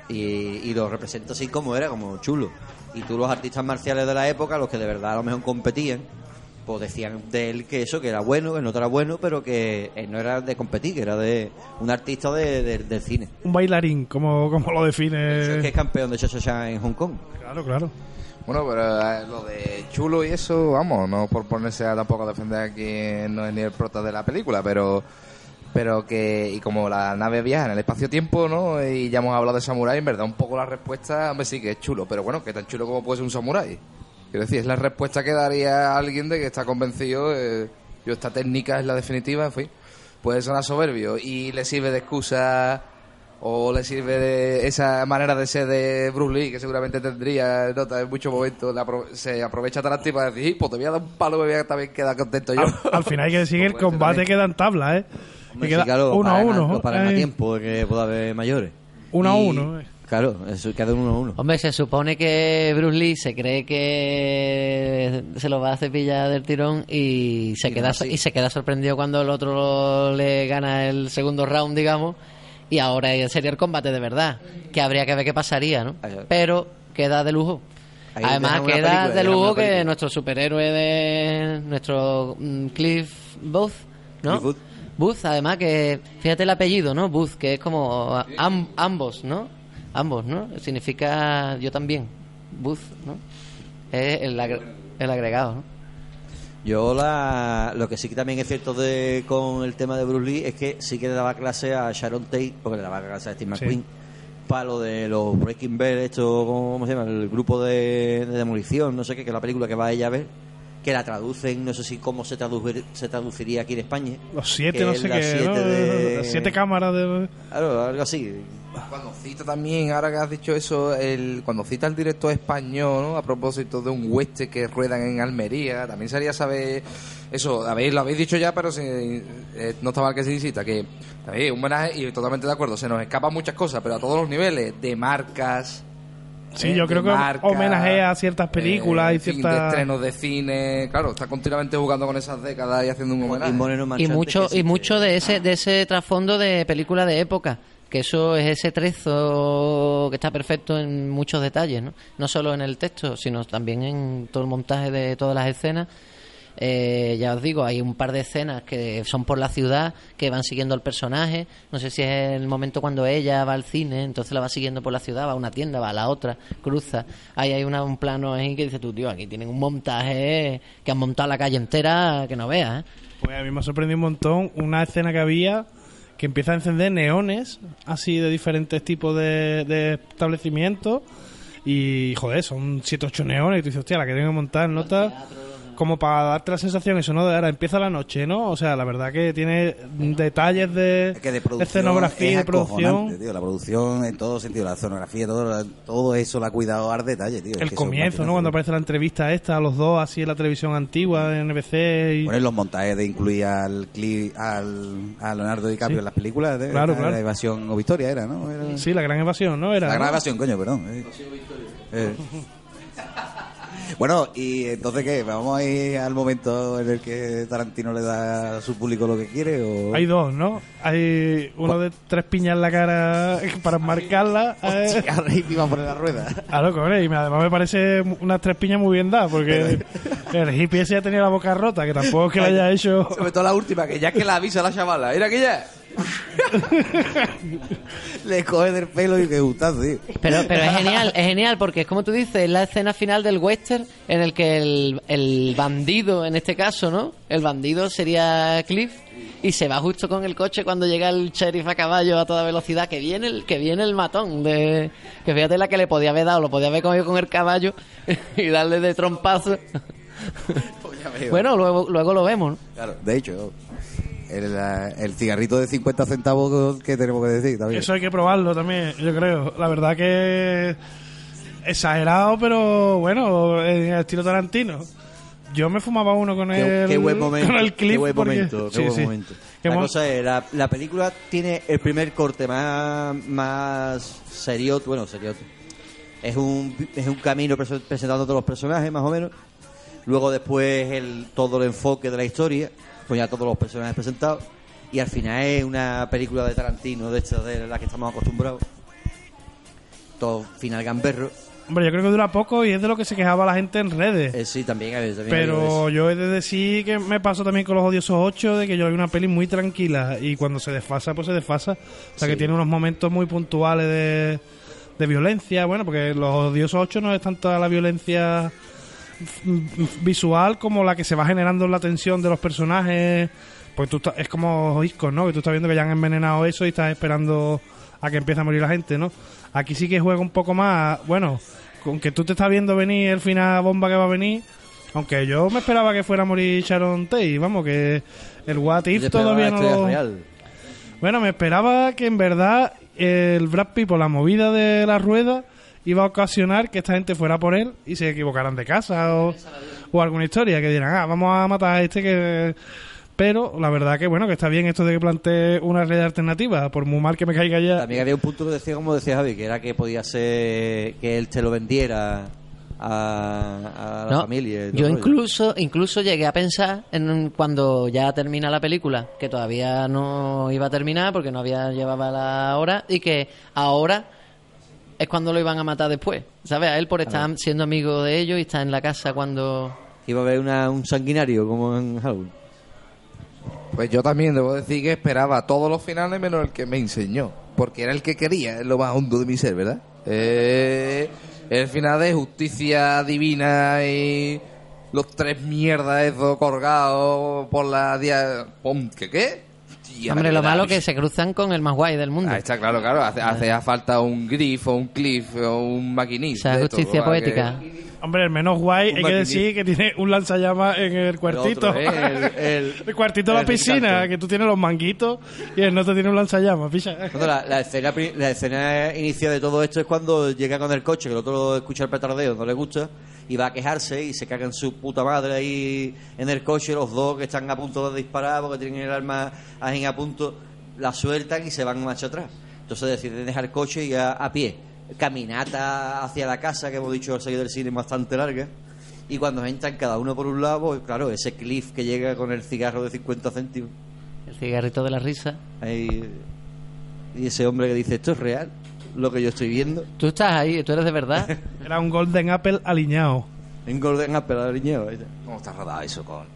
Speaker 2: y, y lo representa así como era, como chulo. Y tú los artistas marciales de la época, los que de verdad a lo mejor competían, pues decían de él que eso, que era bueno, que no era bueno, pero que él no era de competir, que era de un artista de, de- del cine.
Speaker 4: Un bailarín, como, como lo
Speaker 2: Eso es que
Speaker 4: define.
Speaker 2: es campeón de Cha-Cha-Cha en Hong Kong.
Speaker 4: Claro, claro.
Speaker 3: Bueno, pero eh, lo de chulo y eso, vamos, no por ponerse a tampoco a defender a quien no es ni el prota de la película, pero pero que, y como la nave viaja en el espacio-tiempo, ¿no? Y ya hemos hablado de samurái, en verdad, un poco la respuesta, hombre, sí que es chulo, pero bueno, que tan chulo como puede ser un samurái. Quiero decir, es la respuesta que daría alguien de que está convencido, eh, yo, esta técnica es la definitiva, en fin. Puede sonar soberbio y le sirve de excusa o le sirve de esa manera de ser de Bruce Lee, que seguramente tendría nota en muchos momentos, apro- se aprovecha Tarantino para decir, "Ih, pues te voy a dar un palo, me voy a también quedar contento yo.
Speaker 4: Al, al final hay que decir que el
Speaker 3: Puede ser
Speaker 4: combate queda en tabla, ¿eh?
Speaker 2: Hombre,
Speaker 4: Y queda
Speaker 2: sí, claro,
Speaker 4: uno a
Speaker 2: paran
Speaker 4: uno.
Speaker 2: lo paran a
Speaker 4: eh,
Speaker 2: tiempo de que pueda haber mayores.
Speaker 4: Uno a uno. eh.
Speaker 2: Claro, eso queda uno a uno.
Speaker 6: Hombre, se supone que Bruce Lee se cree que se lo va a cepillar del tirón y se
Speaker 2: Y
Speaker 6: queda
Speaker 2: no, sí.
Speaker 6: y se queda sorprendido cuando el otro le gana el segundo round, digamos, y ahora sería el combate de verdad, que habría que ver qué pasaría, ¿no? Pero queda de lujo.
Speaker 2: Ahí
Speaker 6: Además queda
Speaker 2: película,
Speaker 6: de lujo que nuestro superhéroe de nuestro mm, Cliff Booth, ¿no?
Speaker 2: Cliff Booth.
Speaker 6: Además que fíjate el apellido, ¿no? Booth, que es como am- ambos, ¿no? Ambos, ¿no? Significa yo también. Booth, ¿no? Es el, agre- el agregado, ¿no?
Speaker 2: Yo la, lo que sí que también es cierto de, con el tema de Bruce Lee es que sí que le daba clase a Sharon Tate, porque le daba clase a Steve
Speaker 4: Sí.
Speaker 2: McQueen, para lo de los Breaking Bad, esto, ¿cómo se llama? El grupo de, de demolición, no sé qué, que es la película que va ella a ver, que la traducen, no sé si cómo se, traducir- se traduciría aquí en España.
Speaker 4: Los siete, no sé
Speaker 2: las
Speaker 4: qué.
Speaker 2: siete
Speaker 4: ¿no?
Speaker 2: de-
Speaker 4: Las siete cámaras de.
Speaker 2: Claro, algo así.
Speaker 3: Cuando cita también, ahora que has dicho eso, el, cuando cita el director español, ¿no? a propósito de un hueste que ruedan en Almería, también sería saber eso, habéis, lo habéis dicho ya, pero si, eh, no está mal que se cita, que ¿sabéis? un homenaje y totalmente de acuerdo, se nos escapan muchas cosas, pero a todos los niveles, de marcas.
Speaker 4: Sí,
Speaker 3: eh,
Speaker 4: yo creo que homenajea a ciertas películas
Speaker 3: eh,
Speaker 4: y
Speaker 3: fin, de
Speaker 4: ciertas.
Speaker 3: estrenos de cine, claro, está continuamente jugando con esas décadas y haciendo un homenaje.
Speaker 2: Y Moreno
Speaker 6: Y mucho, y mucho de ese, de ese trasfondo de película de época. Que eso es ese trezo que está perfecto en muchos detalles, ¿no? No solo en el texto, sino también en todo el montaje de todas las escenas. Eh, ya os digo, hay un par de escenas que son por la ciudad, que van siguiendo al personaje. No sé si es el momento cuando ella va al cine, entonces la va siguiendo por la ciudad, va a una tienda, va a la otra, cruza. Ahí hay una- un plano ahí que dice tú, tío, aquí tienen un montaje que han montado la calle entera que no veas, ¿eh?
Speaker 4: Pues a mí me ha sorprendido un montón una escena que había que empieza a encender neones así de diferentes tipos de, de establecimientos y joder, son 7 8 neones y tú dices, hostia, la que tengo que montar nota como para darte la sensación eso, ¿no? De ahora empieza la noche, ¿no? O sea, la verdad que tiene detalles de,
Speaker 7: Es que de producción
Speaker 4: escenografía y
Speaker 7: es
Speaker 4: de producción.
Speaker 7: tío. La producción en todo sentido, la escenografía, todo, todo eso la ha cuidado al detalle, tío. Es
Speaker 4: El
Speaker 7: que
Speaker 4: comienzo, ¿no? Cuando aparece la entrevista esta, a los dos, así en la televisión antigua, de NBC y...
Speaker 7: Poner los montajes de incluir al, Cli- al a Leonardo DiCaprio
Speaker 4: Sí.
Speaker 7: en las películas. De,
Speaker 4: Claro,
Speaker 7: la,
Speaker 4: claro.
Speaker 7: la evasión o victoria era, ¿no? Era-
Speaker 4: Sí, la gran evasión, ¿no? Era,
Speaker 7: la
Speaker 4: ¿no?
Speaker 7: gran evasión, coño, perdón. eh. Eh. Bueno, y entonces qué, vamos a ir al momento en el que Tarantino le da a su público lo que quiere o
Speaker 4: Hay dos, ¿no? Hay uno de tres piñas en la cara para marcarla. eh,
Speaker 7: Hostia, iba a poner la rueda.
Speaker 4: A loco, hombre, y además me parece unas tres piñas muy bien dadas, porque el hippie ese ya tenía la boca rota, que tampoco es que le haya hecho...
Speaker 3: Sobre todo la última, que ya que la avisa la chavala. Era que ya.
Speaker 7: Le coge del pelo y que gustazo, tío.
Speaker 6: Pero, pero es genial, es genial porque es como tú dices, es la escena final del western en el que el, el bandido, en este caso, ¿no? El bandido sería Cliff y se va justo con el coche cuando llega el sheriff a caballo a toda velocidad, que viene el, que viene el matón de que fíjate la que le podía haber dado, lo podía haber cogido con el caballo y darle de trompazo. bueno, luego, luego lo vemos, ¿no?
Speaker 7: Claro, de hecho, el, cigarrito de 50 centavos que tenemos que decir también.
Speaker 4: Eso hay que probarlo también, yo creo. La verdad que exagerado, pero bueno, en el estilo Tarantino. Yo me fumaba uno con
Speaker 2: Qué,
Speaker 4: el
Speaker 2: qué buen momento.
Speaker 4: con el clip
Speaker 2: qué buen
Speaker 4: porque-
Speaker 2: momento. Qué
Speaker 4: sí,
Speaker 2: buen
Speaker 4: sí.
Speaker 2: momento.
Speaker 4: Que
Speaker 2: La cosa es, la, la película tiene el primer corte más, más serio, bueno, serio. Es un, es un camino prese- presentando todos los personajes, más o menos. Luego después el, todo el enfoque de la historia, pues ya todos los personajes presentados. Y al final es una película de Tarantino, de esta de la que estamos acostumbrados. Todo final gamberro.
Speaker 4: Hombre, yo creo que dura poco y es de lo que se quejaba la gente en redes.
Speaker 2: Eh, sí, también,
Speaker 4: Pero yo he de decir que me pasó también con los odiosos 8 de que yo hay una peli muy tranquila y cuando se desfasa, pues se desfasa. O sea que tiene unos momentos muy puntuales de, de violencia. Bueno, porque los odiosos 8 no es tanto la violencia visual como la que se va generando en la tensión de los personajes. Pues tú estás- es como Isco, ¿no? Que tú estás viendo que ya han envenenado eso y estás esperando a que empiece a morir la gente, ¿no? Aquí sí que juega un poco más, bueno, con que tú te estás viendo venir el final bomba que va a venir, aunque yo me esperaba que fuera a morir Sharon Tate, vamos, que el What If todavía no lo...
Speaker 2: real.
Speaker 4: Bueno, me esperaba que en verdad el Brad Pitt, por la movida de la rueda, iba a ocasionar que esta gente fuera por él y se equivocaran de casa o, o alguna historia, que dirán, ah, vamos a matar a este que... Pero la verdad que, bueno, que está bien esto de que plantee una realidad alternativa, por muy mal que me caiga ya.
Speaker 2: También había un punto que decía, como decía Javi, que era que podía ser que él te lo vendiera a, a la
Speaker 6: No,
Speaker 2: familia.
Speaker 6: yo
Speaker 2: rollo.
Speaker 6: incluso incluso llegué a pensar en cuando ya termina la película que todavía no iba a terminar porque no había llevaba la hora y que ahora es cuando lo iban a matar después, ¿sabes? A él por estar siendo amigo de ellos y estar en la casa cuando
Speaker 2: Iba a haber una- un sanguinario como en Halloween.
Speaker 3: Pues yo también debo decir que esperaba todos los finales menos el que me enseñó. Porque era el que quería, es lo más hondo de mi ser, ¿verdad? Eh, el final de justicia divina y los tres mierdas esos colgados por la dia... ¿Qué qué? Tía,
Speaker 6: Hombre, lo malo que se cruzan con el más guay del mundo.
Speaker 3: Ah, está claro, claro. Hace, hace falta un grif o un cliff o un maquinista.
Speaker 6: O sea, justicia poética.
Speaker 3: que-
Speaker 4: Hombre, el menos guay hay que decir que tiene un lanzallamas en el cuartito.
Speaker 2: otro, ¿eh? El- el-
Speaker 4: El cuartito de la piscina, que tú tienes los manguitos y el otro tiene un lanzallamas, picha.
Speaker 2: La, la escena, la escena inicial de todo esto es cuando llega con el coche, que el otro escucha el petardeo, no le gusta, y va a quejarse y se caga en su puta madre ahí en el coche, los dos que están a punto de disparar porque tienen el arma ahí a punto, la sueltan y se van marcha atrás. Entonces deciden dejar el coche y a, a pie. Caminata hacia la casa, que hemos dicho al salir del cine, es bastante larga. Y cuando entran cada uno por un lado, pues claro, ese cliff que llega con el cigarro de 50 céntimos.
Speaker 6: El cigarrito de la risa.
Speaker 2: Ahí, y ese hombre que dice, esto es real, lo que yo estoy viendo.
Speaker 6: Tú estás ahí, tú eres de verdad.
Speaker 4: Era un Golden Apple alineado.
Speaker 2: En Golden Apple, aliñado.
Speaker 3: ¿Cómo está rodado eso con...?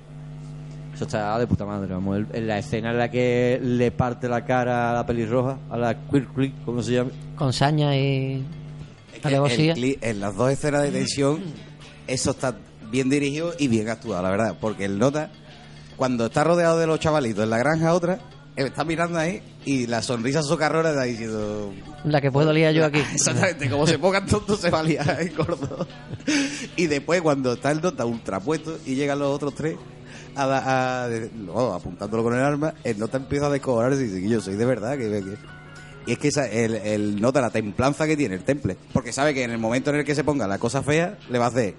Speaker 2: Eso está de puta madre, vamos. El- En la escena en la que le parte la cara a la pelirroja, a la Queer Creek, como se llama.
Speaker 6: Con saña y
Speaker 7: Es que
Speaker 6: alevosía.
Speaker 7: el cli- en las dos escenas de tensión, eso está bien dirigido y bien actuado, la verdad. Porque el nota, cuando está rodeado de los chavalitos en la granja, otra, él está mirando ahí y la sonrisa socarrona está diciendo.
Speaker 6: La que puedo liar yo aquí.
Speaker 7: Exactamente, como se pongan tontos se va a liar el gordo. Y después, cuando está el nota ultrapuesto y llegan los otros tres. A, a- a- no, apuntándolo con el arma, el nota empieza a descojonarse y dice que yo soy de verdad que, que- y es que esa- el, el nota la templanza que tiene el temple. Porque sabe que en el momento en el que se ponga la cosa fea, le va a hacer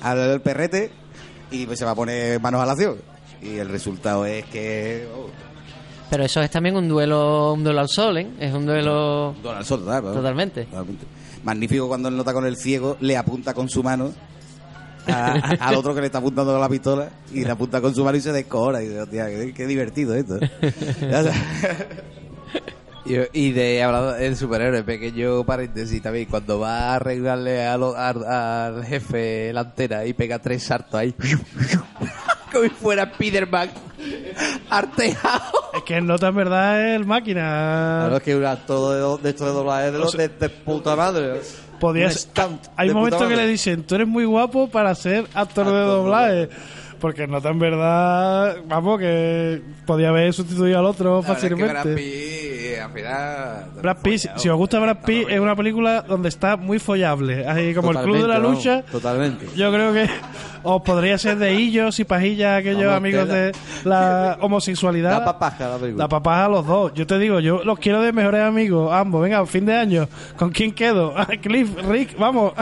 Speaker 7: al perrete y pues se va a poner manos a la acción. Y el resultado es que. Oh,
Speaker 6: Pero eso es también un duelo, un duelo al sol, ¿eh? Es un duelo
Speaker 7: Donald Sol, total,
Speaker 6: totalmente.
Speaker 7: Totalmente. Magnífico cuando el nota con el ciego le apunta con su mano a- al otro que le está apuntando con la pistola y le apunta con su mano y se descojona. Y dice, hostia, qué, qué divertido esto.
Speaker 3: Y, de hablando del superhéroe, pequeño paréntesis también, cuando va a arreglarle a lo- a- al jefe la antena y pega tres saltos ahí, como si fuera Spiderman, artejado.
Speaker 4: Es que el nota en verdad es el máquina.
Speaker 2: Claro, es que un actor de, de esto de doblaje de, los de, de puta madre.
Speaker 4: Podía
Speaker 2: Un
Speaker 4: ser-
Speaker 2: stunt
Speaker 4: Hay momentos que le dicen, tú eres muy guapo para ser actor de
Speaker 2: Actor de
Speaker 4: doblaje. Porque nota en verdad, vamos, que podía haber sustituido al otro
Speaker 3: La es que al final...
Speaker 4: Brad Pitt, si- si os gusta Brad Pitt, es una película donde está muy follable. Así como el club de la lucha.
Speaker 2: Totalmente.
Speaker 4: Yo creo que os podría ser de Illos y Pajillas, aquellos
Speaker 2: Vamos,
Speaker 4: amigos de la homosexualidad.
Speaker 2: Da papaja la película.
Speaker 4: La papaja a los dos. Yo te digo, yo los quiero de mejores amigos, ambos. Venga, fin de año. ¿Con quién quedo? Ah, Cliff, Rick, vamos.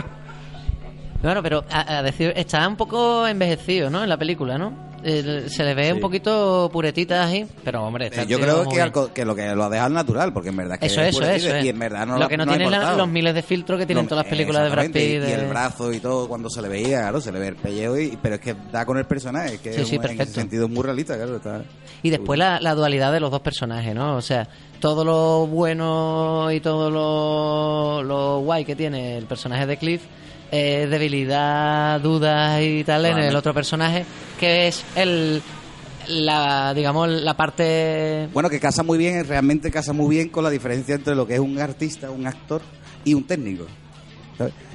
Speaker 6: Bueno, pero a, a decir, está un poco envejecido, ¿no? En la película, ¿no? El- se le ve un poquito puretita ahí, pero hombre, está
Speaker 7: Eh, yo creo que, lo que lo ha dejado natural, porque en verdad que
Speaker 6: Eso,
Speaker 7: es
Speaker 6: eso, eso.
Speaker 7: Y en verdad no
Speaker 6: Lo que no, tienen la- los miles de filtros que tienen
Speaker 7: No,
Speaker 6: todas las películas de Brad Pitt.
Speaker 7: Y, el brazo y todo, cuando se le veía, claro, se le ve el pellejo, y, pero es que da con el personaje, que
Speaker 6: Sí,
Speaker 7: es
Speaker 6: sí,
Speaker 7: un- en ese
Speaker 6: perfecto.
Speaker 7: sentido muy realista, claro. Está,
Speaker 6: Y después la, la dualidad de los dos personajes, ¿no? O sea, todo lo bueno y todo lo, lo guay que tiene el personaje de Cliff, eh, debilidad, dudas y tal en el otro personaje, que es el la digamos la parte
Speaker 7: Bueno, que casa muy bien, realmente casa muy bien con la diferencia entre lo que es un artista, un actor y un técnico.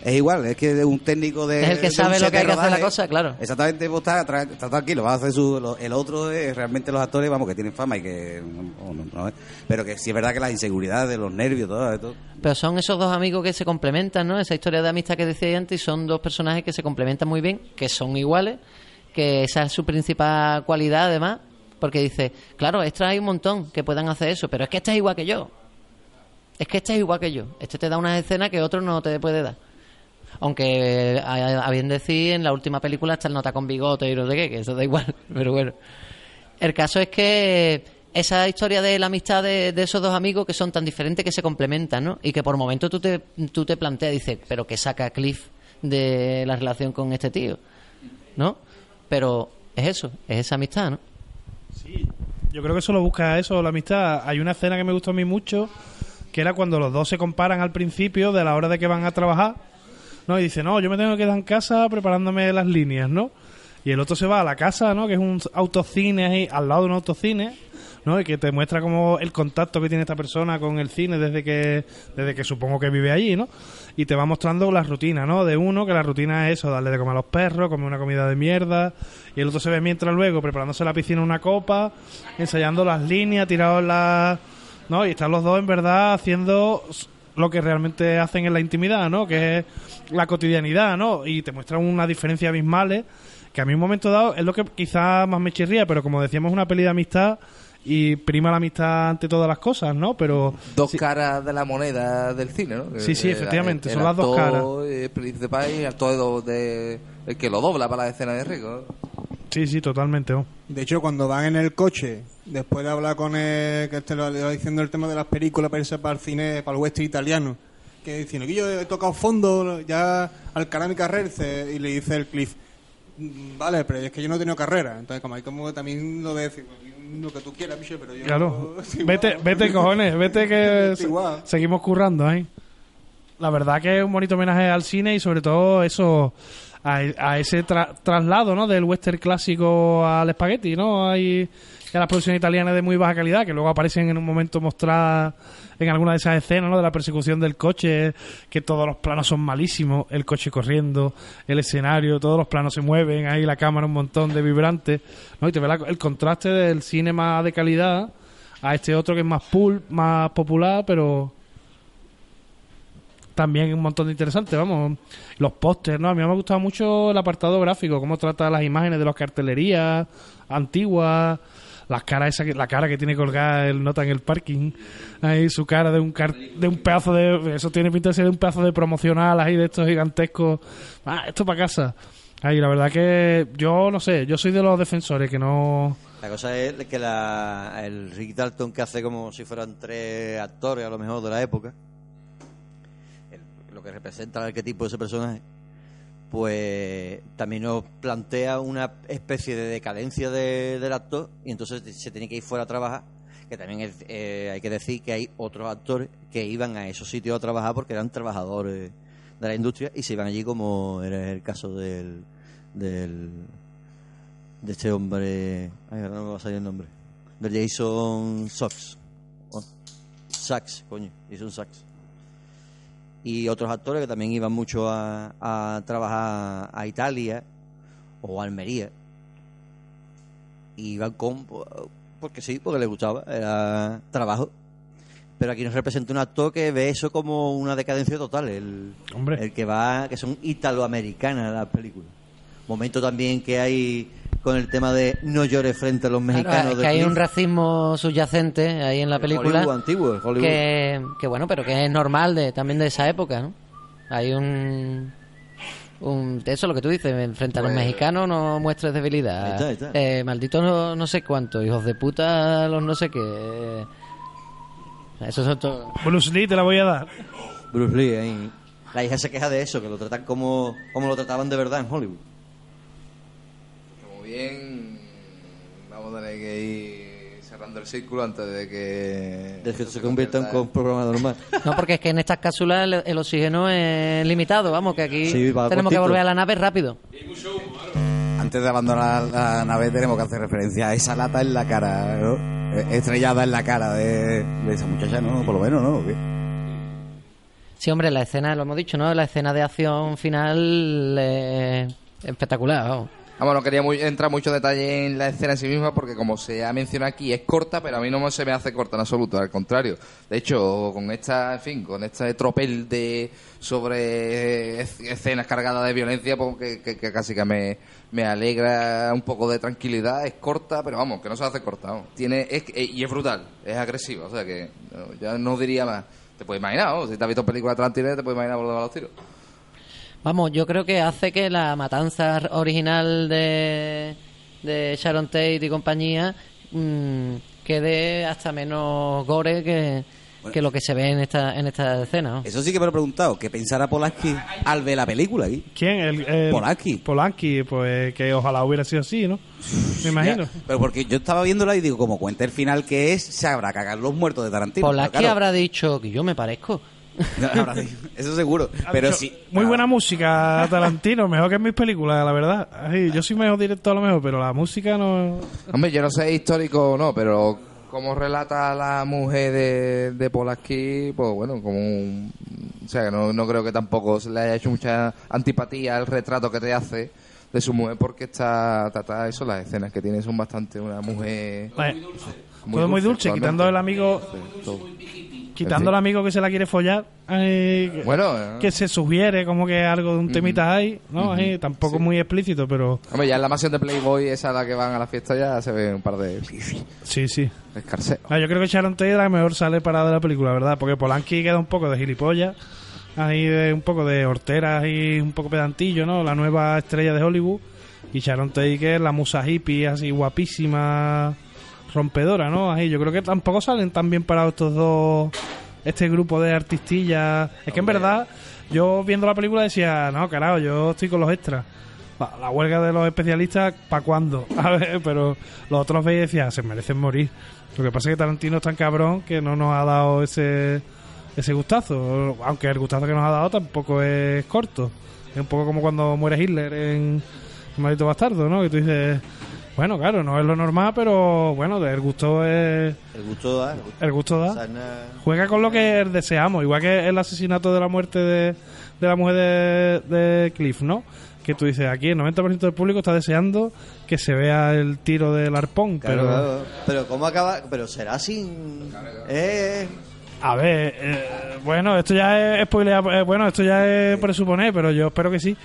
Speaker 7: Es igual, es que un técnico de.
Speaker 6: Es el que sabe lo que hay que hacer la cosa, claro.
Speaker 7: Exactamente, vos está, tra- está tranquilo, va a hacer su. lo- el otro es realmente los actores, vamos, que tienen fama y que. no- no- no es- pero que sí es verdad que las inseguridades, los nervios, todo esto.
Speaker 6: Pero son esos dos amigos que se complementan, ¿no? Esa historia de amistad que decía antes, son dos personajes que se complementan muy bien, que son iguales, que esa es su principal cualidad, además, porque dice, claro, extras hay un montón que puedan hacer eso, pero es que este es igual que yo. Es que este es igual que yo. Este te da unas escenas que otro no te puede dar. Aunque, a, bien decir, en la última película está el nota con bigote y no sé qué, que eso da igual, pero bueno. El caso es que esa historia de la amistad de, esos dos amigos que son tan diferentes que se complementan, ¿no? Y que por momento tú te, tú te planteas, dices, pero ¿qué saca Cliff de la relación con este tío? ¿No? Pero es eso, es esa amistad, ¿no?
Speaker 4: Yo creo que solo busca eso, la amistad. Hay una escena que me gustó a mí mucho, que era cuando los dos se comparan al principio de la hora de que van a trabajar, ¿no? Y dice, no, yo me tengo que quedar en casa preparándome las líneas, ¿no? Y el otro se va a la casa, ¿no? Que es un autocine ahí, al lado de un autocine, ¿no? Y que te muestra como el contacto que tiene esta persona con el cine desde que, desde que supongo que vive allí, ¿no? Y te va mostrando la rutina, ¿no? De uno, que la rutina es eso, darle de comer a los perros, comer una comida de mierda. Y el otro se ve mientras luego preparándose la piscina una copa, ensayando las líneas, tirados en la... ¿No? Y están los dos en verdad haciendo lo que realmente hacen en la intimidad, ¿no? Que es la cotidianidad, ¿no? Y te muestran una diferencia abismales que a mí en un momento dado es lo que quizás más me chirría, pero como decíamos, una peli de amistad y prima la amistad ante todas las cosas, ¿no? Pero
Speaker 3: Dos
Speaker 4: sí,
Speaker 3: caras de la moneda del cine, ¿no?
Speaker 4: Sí, sí,
Speaker 3: El-
Speaker 4: efectivamente,
Speaker 3: el
Speaker 4: son las dos
Speaker 3: actor, eh, principal y el actor de, el que lo dobla para la escena de Rico.
Speaker 4: sí, sí, totalmente. ¿no?
Speaker 8: De hecho, cuando van en el coche, después de hablar con el que este lo va diciendo el tema de las películas para irse para el cine, para el western italiano, que diciendo que yo he tocado fondo ya al cara mi carrera, dice- y le dice el Cliff, "Mm, vale, pero es que yo no he tenido carrera, entonces como hay como también lo de decir, "Pues, lo que tú quieras, pero yo...
Speaker 4: Claro.
Speaker 8: estoy
Speaker 4: Vete,
Speaker 8: igual".
Speaker 4: vete, cojones, vete que seguimos currando ahí. La verdad que es un bonito homenaje al cine y sobre todo eso a, a ese tra- traslado, ¿no? Del western clásico al espagueti, ¿no? Hay a las producciones italianas de muy baja calidad que luego aparecen en un momento mostradas en alguna de esas escenas, ¿no? De la persecución del coche, que todos los planos son malísimos, el coche corriendo, el escenario, todos los planos se mueven, ahí la cámara un montón de vibrantes, ¿no? Y te ve la- el contraste del cine más de calidad a este otro que es más pool, más popular, pero también un montón de interesante, vamos. Los pósters, ¿no? A mí me ha gustado mucho el apartado gráfico, cómo trata las imágenes de las cartelerías antiguas, las caras esa la cara que tiene colgada el nota en el parking, ahí su cara de un car- de un pedazo de eso tiene pinta de ser un pedazo de promocional ahí de estos gigantescos. Ah, esto para casa. Ahí la verdad que yo no sé, yo soy de los defensores que no
Speaker 2: La cosa es que la, el Rick Dalton que hace como si fueran tres actores a lo mejor de la época, lo que representa el arquetipo de ese personaje, pues también nos plantea una especie de decadencia de- del actor y entonces se tiene que ir fuera a trabajar. Que también es- eh, hay que decir que hay otros actores que iban a esos sitios a trabajar porque eran trabajadores de la industria y se iban allí como era el caso del, del de este hombre ay ahora no me va a salir el nombre del Jason Sox Oh, Sachs coño Jason Sachs y otros actores que también iban mucho a, a trabajar a Italia o a Almería. Y iban con porque sí porque les gustaba era trabajo. Pero aquí nos representa un actor que ve eso como una decadencia total el,
Speaker 4: Hombre.
Speaker 2: el que va que son italoamericanas las películas. Momento también que hay con el tema de no llores frente a los mexicanos
Speaker 6: Claro,
Speaker 2: de
Speaker 6: que hay un racismo subyacente ahí en la película.
Speaker 2: Hollywood antiguo el Hollywood.
Speaker 6: que, que bueno, pero que es normal de, también de esa época, ¿no? Hay un, un eso es lo que tú dices, frente a los
Speaker 3: Pues-
Speaker 6: mexicanos no muestres debilidad.
Speaker 2: Ahí está, ahí está.
Speaker 6: Eh, maldito no, no sé cuánto, hijos de puta, los no sé qué. Esos son todos.
Speaker 4: Bruce Lee te la voy a dar.
Speaker 2: Bruce Lee ahí. La hija se queja de eso, que lo tratan como, como lo trataban de verdad en Hollywood.
Speaker 3: Como bien, vamos a tener que ir cerrando el círculo antes de que...
Speaker 2: Desde que se convierta en un programa normal.
Speaker 6: No, porque es que en estas cápsulas el, el oxígeno es limitado, vamos, que aquí
Speaker 2: Sí, va
Speaker 6: tenemos que volver a la nave rápido.
Speaker 7: Antes de abandonar la nave tenemos que hacer referencia a esa lata en la cara, ¿no? Eh, Estrellada en la cara de, de esa muchacha, ¿no? Por lo menos, ¿no?
Speaker 6: Sí, hombre, la escena, lo hemos dicho, ¿no? La escena de acción final eh, espectacular, vamos.
Speaker 3: Vamos, no quería muy- entrar mucho detalle en la escena en sí misma porque como se ha mencionado aquí es corta, pero a mí no se me hace corta en absoluto, al contrario. De hecho, con esta, en fin, con este tropel de sobre es- escenas cargadas de violencia, pues que, que- casi que me, me alegra un poco de tranquilidad, es corta, pero vamos, que no se hace corta. Tiene, es, que- y es brutal, es agresiva, o sea que ya no diría más. Te puedes imaginar, ¿no? si te has visto películas de Tarantino, te puedes imaginar por dónde los tiros.
Speaker 6: Vamos, yo creo que hace que la matanza original de, de Sharon Tate y compañía mm, quede hasta menos gore que, que lo que se ve en esta, en esta escena. ¿no?
Speaker 7: Eso sí que me lo he preguntado. ¿Qué pensará Polanski al ver la película aquí?
Speaker 4: ¿Quién? El, el-
Speaker 7: Polanski.
Speaker 4: Polanski, pues que ojalá hubiera sido así, ¿no? Me imagino.
Speaker 7: Ya, pero porque yo estaba viéndola y digo, como cuenta el final que es, se habrá cagado los muertos de Tarantino.
Speaker 6: Polanski
Speaker 7: claro,
Speaker 6: habrá dicho que yo me parezco.
Speaker 7: Eso seguro. Pero
Speaker 4: dicho,
Speaker 7: sí.
Speaker 4: Muy buena música, Tarantino, mejor que en mis películas, la verdad. Ay, yo soy mejor director a lo mejor, pero la música no...
Speaker 3: Hombre, yo no sé histórico o no, pero como relata la mujer de, de Polaski, pues bueno, como un... O sea, que no, no creo que tampoco se le haya hecho mucha antipatía al retrato que te hace de su mujer, porque está, está, eso, las escenas que tiene son bastante una mujer...
Speaker 4: Vale. Todo muy dulce, quitando el amigo...
Speaker 3: Sí, todo.
Speaker 4: Quitando al amigo que se la quiere follar, ay, que-
Speaker 3: Bueno, eh.
Speaker 4: que se sugiere como que algo de un temita hay, ¿no? Ahí, tampoco muy explícito, pero
Speaker 3: Hombre, ya en la mansión de Playboy, esa a la que van a la fiesta, ya se ve un par de
Speaker 4: sí, sí.
Speaker 3: escarceos.
Speaker 4: Ah, yo creo que Sharon Tate es la que mejor sale parada de la película, ¿verdad? Porque Polanski queda un poco de gilipollas, ahí de un poco de horteras y un poco pedantillo, ¿no? La nueva estrella de Hollywood. Y Sharon Tate que es la musa hippie, así guapísima, rompedora, ¿no? Ahí yo creo que tampoco salen tan bien parados estos dos, este grupo de artistillas. Es que en verdad, yo viendo la película decía, no, carajo, yo estoy con los extras. La, huelga de los especialistas, ¿para cuándo? A ver, pero los otros veis y decía, se merecen morir. Lo que pasa es que Tarantino es tan cabrón que no nos ha dado ese, ese gustazo. Aunque el gustazo que nos ha dado tampoco es corto. Es un poco como cuando muere Hitler en Maldito Bastardo, ¿no? Que tú dices, bueno, claro, no es lo normal, pero bueno, el gusto es.
Speaker 2: El gusto da. el gusto-
Speaker 4: El gusto da.
Speaker 2: Sana-
Speaker 4: Juega con lo que deseamos, igual que el asesinato de la muerte de, de la mujer de, de Cliff, ¿no? Que tú dices, aquí el 90% del público está deseando que se vea el tiro del arpón,
Speaker 2: Claro,
Speaker 4: pero
Speaker 2: claro. Pero ¿cómo acaba? Pero será sin... Eh,
Speaker 4: a ver, eh, bueno, esto ya es spoiler, eh, bueno, esto ya es presuponer, pero yo espero que sí.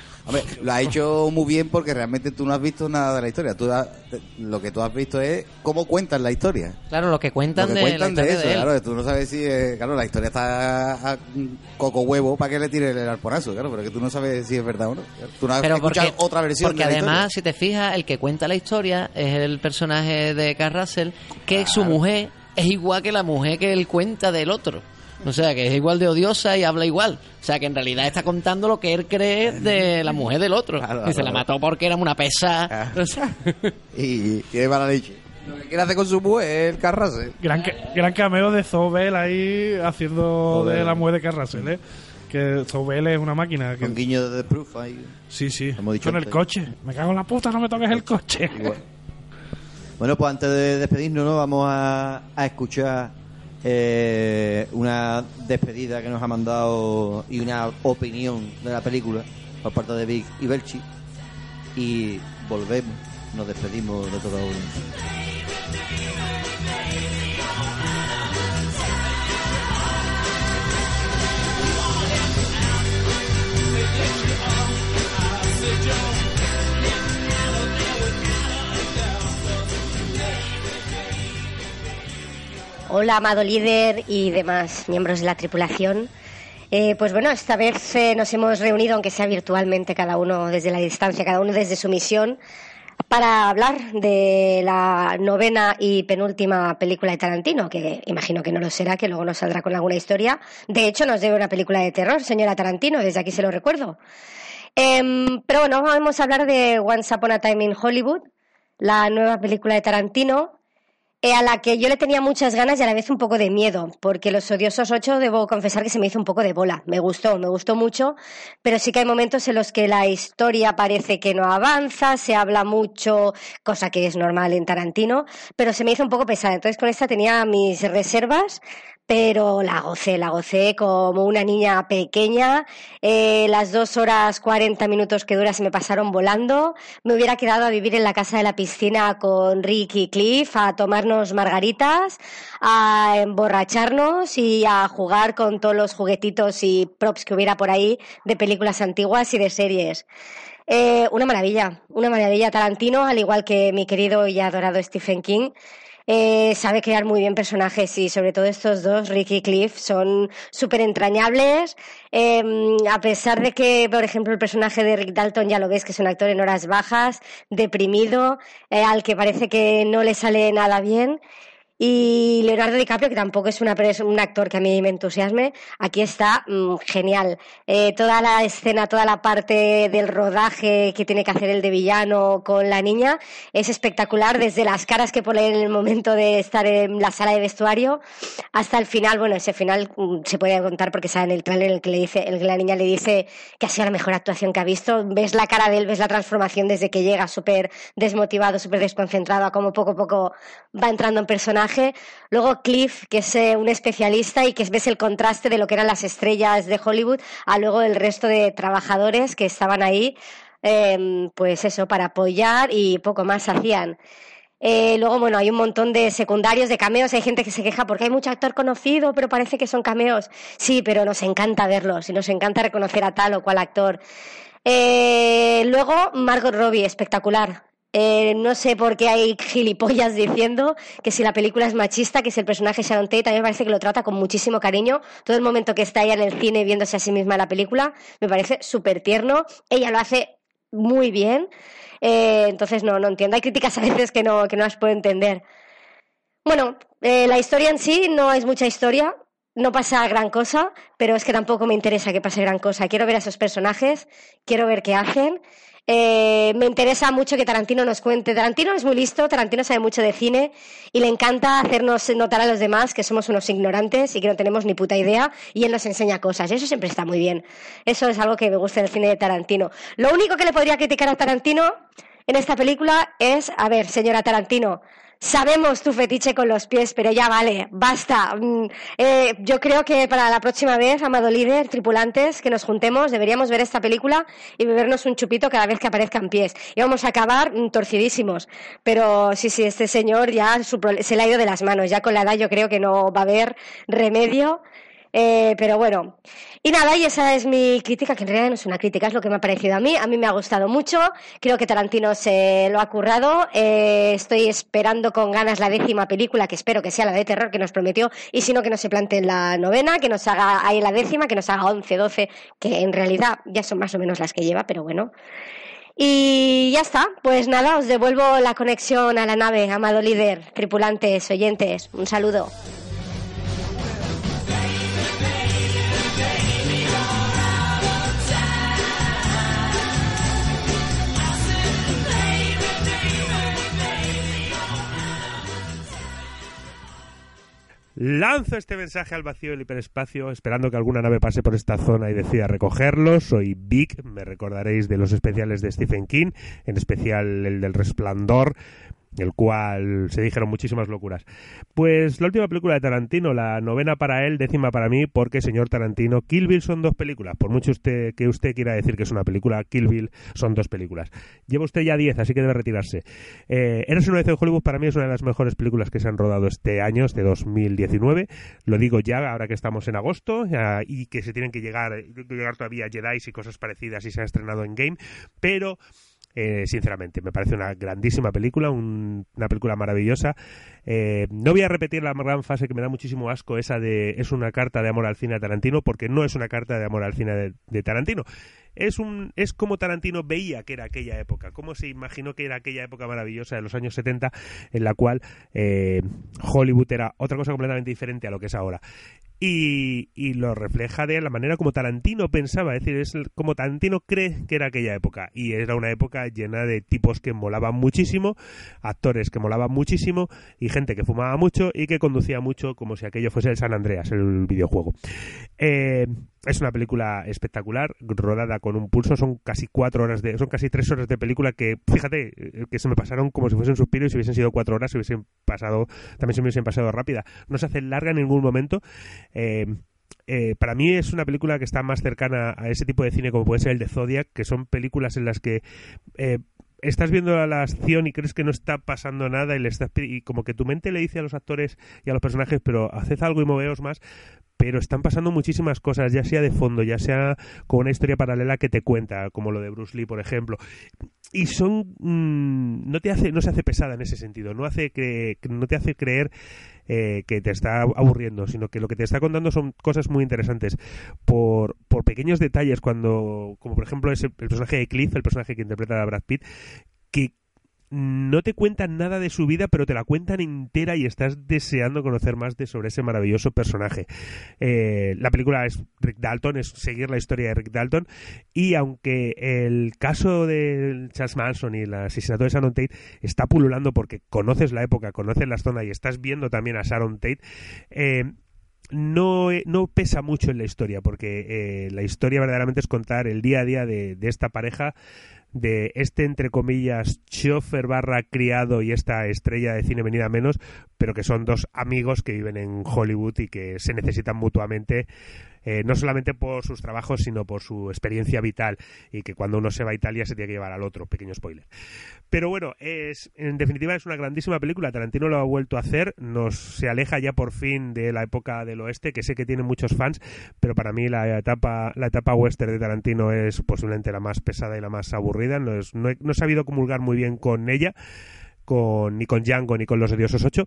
Speaker 7: Lo ha hecho muy bien porque realmente tú no has visto nada de la historia. Tú has- lo que tú has visto es cómo cuentan la historia.
Speaker 6: Claro, lo que cuentan,
Speaker 7: lo que
Speaker 6: de, la
Speaker 7: de
Speaker 6: historia
Speaker 7: eso,
Speaker 6: de él.
Speaker 7: claro. Tú no sabes si, eh, claro, la historia está a coco huevo para que le tire el arponazo, claro, pero que tú no sabes si es verdad o no. Tú no has
Speaker 6: Pero
Speaker 7: escuchado
Speaker 6: porque,
Speaker 7: otra versión
Speaker 6: porque
Speaker 7: de la
Speaker 6: además, si te fijas, el que cuenta la historia es el personaje de Carl Russell, que su mujer es igual que la mujer que él cuenta del otro. O sea, que es igual de odiosa y habla igual. O sea, que en realidad está contando lo que él cree de la mujer del otro.
Speaker 7: Claro,
Speaker 6: y se la mató porque era una pesa. O sea,
Speaker 7: Y tiene mala leche.
Speaker 3: Lo que quiere hacer con su mujer es el carrase.
Speaker 4: Gran, gran cameo de Zobel ahí haciendo
Speaker 7: Joder.
Speaker 4: de la mujer de Carrasel, ¿eh? Que Zobel es una máquina. Que,
Speaker 7: Con guiño de The Proof ahí.
Speaker 4: sí, sí.
Speaker 7: Hemos dicho
Speaker 4: Con el
Speaker 7: antes.
Speaker 4: coche. Me cago en la puta, no me toques el coche.
Speaker 7: Igual. Bueno, pues antes de despedirnos, ¿no? vamos a, a escuchar eh, una despedida que nos ha mandado y una opinión de la película por parte de Vic y Belchi. Y volvemos, nos despedimos de toda audiencia.
Speaker 9: Hola, amado líder y demás miembros de la tripulación. Eh, pues bueno, esta vez eh, nos hemos reunido, aunque sea virtualmente, cada uno desde la distancia, cada uno desde su misión, para hablar de la novena y penúltima película de Tarantino, que imagino que no lo será, que luego nos saldrá con alguna historia. De hecho, nos debe una película de terror, señora Tarantino, desde aquí se lo recuerdo. Em, pero bueno, vamos a hablar de Once Upon a Time in Hollywood, la nueva película de Tarantino, eh, a la que yo le tenía muchas ganas y a la vez un poco de miedo, porque Los Odiosos 8 debo confesar que se me hizo un poco de bola. Me gustó, me gustó mucho, pero sí que hay momentos en los que la historia parece que no avanza, se habla mucho, cosa que es normal en Tarantino, pero se me hizo un poco pesada. Entonces con esta tenía mis reservas, pero la gocé, la gocé como una niña pequeña. Eh, las dos horas cuarenta minutos que dura se me pasaron volando. Me hubiera quedado a vivir en la casa de la piscina con Rick y Cliff, a tomarnos margaritas, a emborracharnos y a jugar con todos los juguetitos y props que hubiera por ahí de películas antiguas y de series. Eh, una maravilla, una maravilla. Tarantino, al igual que mi querido y adorado Stephen King, eh, sabe crear muy bien personajes y sobre todo estos dos, Ricky y Cliff, son súper entrañables. Eh, a pesar de que, por ejemplo, el personaje de Rick Dalton ya lo ves que es un actor en horas bajas, deprimido, eh, al que parece que no le sale nada bien. Y Leonardo DiCaprio, que tampoco es una un actor que a mí me entusiasme, aquí está mm, genial. Eh, toda la escena, toda la parte del rodaje que tiene que hacer el de villano con la niña es espectacular, desde las caras que pone en el momento de estar en la sala de vestuario hasta el final. Bueno, ese final mm, se puede contar porque sale en el trailer en el que, le dice, el que la niña le dice que ha sido la mejor actuación que ha visto. Ves la cara de él, ves la transformación desde que llega súper desmotivado, súper desconcentrado, a cómo poco a poco va entrando en Luego Cliff, que es eh, un especialista y que ves el contraste de lo que eran las estrellas de Hollywood a luego el resto de trabajadores que estaban ahí, eh, pues eso, para apoyar y poco más hacían. Eh, luego, bueno, hay un montón de secundarios, de cameos. Hay gente que se queja porque hay mucho actor conocido, pero parece que son cameos. Sí, pero nos encanta verlos y nos encanta reconocer a tal o cual actor. Eh, luego, Margot Robbie, espectacular. Eh, no sé por qué hay gilipollas diciendo que si la película es machista, que si el personaje es Sharon Tate, a mí me parece que lo trata con muchísimo cariño. Todo el momento que está ella en el cine viéndose a sí misma la película, me parece súper tierno. Ella lo hace muy bien. Eh, entonces, no, no entiendo. Hay críticas a veces que no, que no las puedo entender. Bueno, eh, la historia en sí no es mucha historia, no pasa gran cosa, pero es que tampoco me interesa que pase gran cosa. Quiero ver a esos personajes, quiero ver qué hacen. Eh, me interesa mucho que Tarantino nos cuente. Tarantino es muy listo, Tarantino sabe mucho de cine y le encanta hacernos notar a los demás que somos unos ignorantes y que no tenemos ni puta idea y él nos enseña cosas. Eso siempre está muy bien. Eso es algo que me gusta del cine de Tarantino. Lo único que le podría criticar a Tarantino en esta película es, a ver, señora Tarantino, Sabemos tu fetiche con los pies, pero ya vale, basta. Mm, eh, yo creo que para la próxima vez, amado líder, tripulantes, que nos juntemos, deberíamos ver esta película y bebernos un chupito cada vez que aparezcan pies. Y vamos a acabar mm, torcidísimos. Pero sí, sí, este señor ya se le ha ido de las manos. Ya con la edad yo creo que no va a haber remedio. Eh, pero bueno, y nada, y esa es mi crítica, que en realidad no es una crítica, es lo que me ha parecido a mí. A mí me ha gustado mucho, creo que Tarantino se lo ha currado. Eh, estoy esperando con ganas la décima película, que espero que sea la de terror que nos prometió, y si no, que no se plantee en la novena, que nos haga ahí la décima, que nos haga 11, 12, que en realidad ya son más o menos las que lleva, pero bueno. Y ya está, pues nada, os devuelvo la conexión a la nave, amado líder, tripulantes, oyentes, un saludo.
Speaker 1: Lanzo este mensaje al vacío del hiperespacio, esperando que alguna nave pase por esta zona y decida recogerlo. Soy Vic, me recordaréis de los especiales de Stephen King, en especial el del Resplandor, el cual se dijeron muchísimas locuras. Pues la última película de Tarantino, la novena para él, décima para mí, porque señor Tarantino, Kill Bill son dos películas. Por mucho usted que usted quiera decir que es una película, Kill Bill son dos películas. Lleva usted ya diez, así que debe retirarse. Eh, Eres una vez en Hollywood para mí es una de las mejores películas que se han rodado este año, este 2019. Lo digo ya, ahora que estamos en agosto y que se tienen que llegar, llegar todavía Jedi y cosas parecidas y se ha estrenado en Game, pero eh, sinceramente, me parece una grandísima película, un- una película maravillosa. Eh, no voy a repetir la gran fase que me da muchísimo asco, esa de es una carta de amor al cine de Tarantino, porque no es una carta de amor al cine de, de Tarantino. Es, un, es como Tarantino veía que era aquella época, cómo se imaginó que era aquella época maravillosa de los años 70, en la cual eh, Hollywood era otra cosa completamente diferente a lo que es ahora. Y, lo refleja de la manera como Tarantino pensaba, es decir, es como Tarantino cree que era aquella época. Y era una época llena de tipos que molaban muchísimo, actores que molaban muchísimo y gente que fumaba mucho y que conducía mucho como si aquello fuese el San Andreas, el videojuego. Eh, es una película espectacular, rodada con un pulso, son casi cuatro horas de, son casi tres horas de película que, fíjate, eh, que se me pasaron como si fuesen suspiros y si hubiesen sido cuatro horas, se hubiesen pasado, también se me hubiesen pasado rápida. No se hace larga en ningún momento. Eh, eh, para mí es una película que está más cercana a ese tipo de cine como puede ser el de Zodiac, que son películas en las que estás viendo la acción y crees que no está pasando nada y, le estás, y como que tu mente le dice a los actores y a los personajes, pero haced algo y moveos más, pero están pasando muchísimas cosas, ya sea de fondo, ya sea con una historia paralela que te cuenta, como lo de Bruce Lee, por ejemplo. Y son mm, no te hace no se hace pesada en ese sentido, no hace que, no te hace creer eh, que te está aburriendo, sino que lo que te está contando son cosas muy interesantes. Por, por pequeños detalles cuando como por ejemplo ese, el personaje de Cliff, el personaje que interpreta a Brad Pitt, que no te cuentan nada de su vida, pero te la cuentan entera y estás deseando conocer más de sobre ese maravilloso personaje. Eh, la película es Rick Dalton, es seguir la historia de Rick Dalton, y aunque el caso de Charles Manson y el asesinato de Sharon Tate está pululando porque conoces la época, conoces la zona y estás viendo también a Sharon Tate, eh, no, eh, no pesa mucho en la historia, porque eh, la historia verdaderamente es contar el día a día de, de esta pareja, de este, entre comillas, chofer barra criado y esta estrella de cine venida menos, pero que son dos amigos que viven en Hollywood y que se necesitan mutuamente, eh, no solamente por sus trabajos, sino por su experiencia vital, y que cuando uno se va a Italia se tiene que llevar al otro, pequeño spoiler. Pero bueno, es en definitiva es una grandísima película. Tarantino lo ha vuelto a hacer. Nos se aleja ya por fin de la época del oeste, que sé que tiene muchos fans, pero para mí la etapa la etapa western de Tarantino es posiblemente la más pesada y la más aburrida. No, es- no he, no sabido comulgar muy bien con ella, con ni con Django ni con Los Odiosos 8.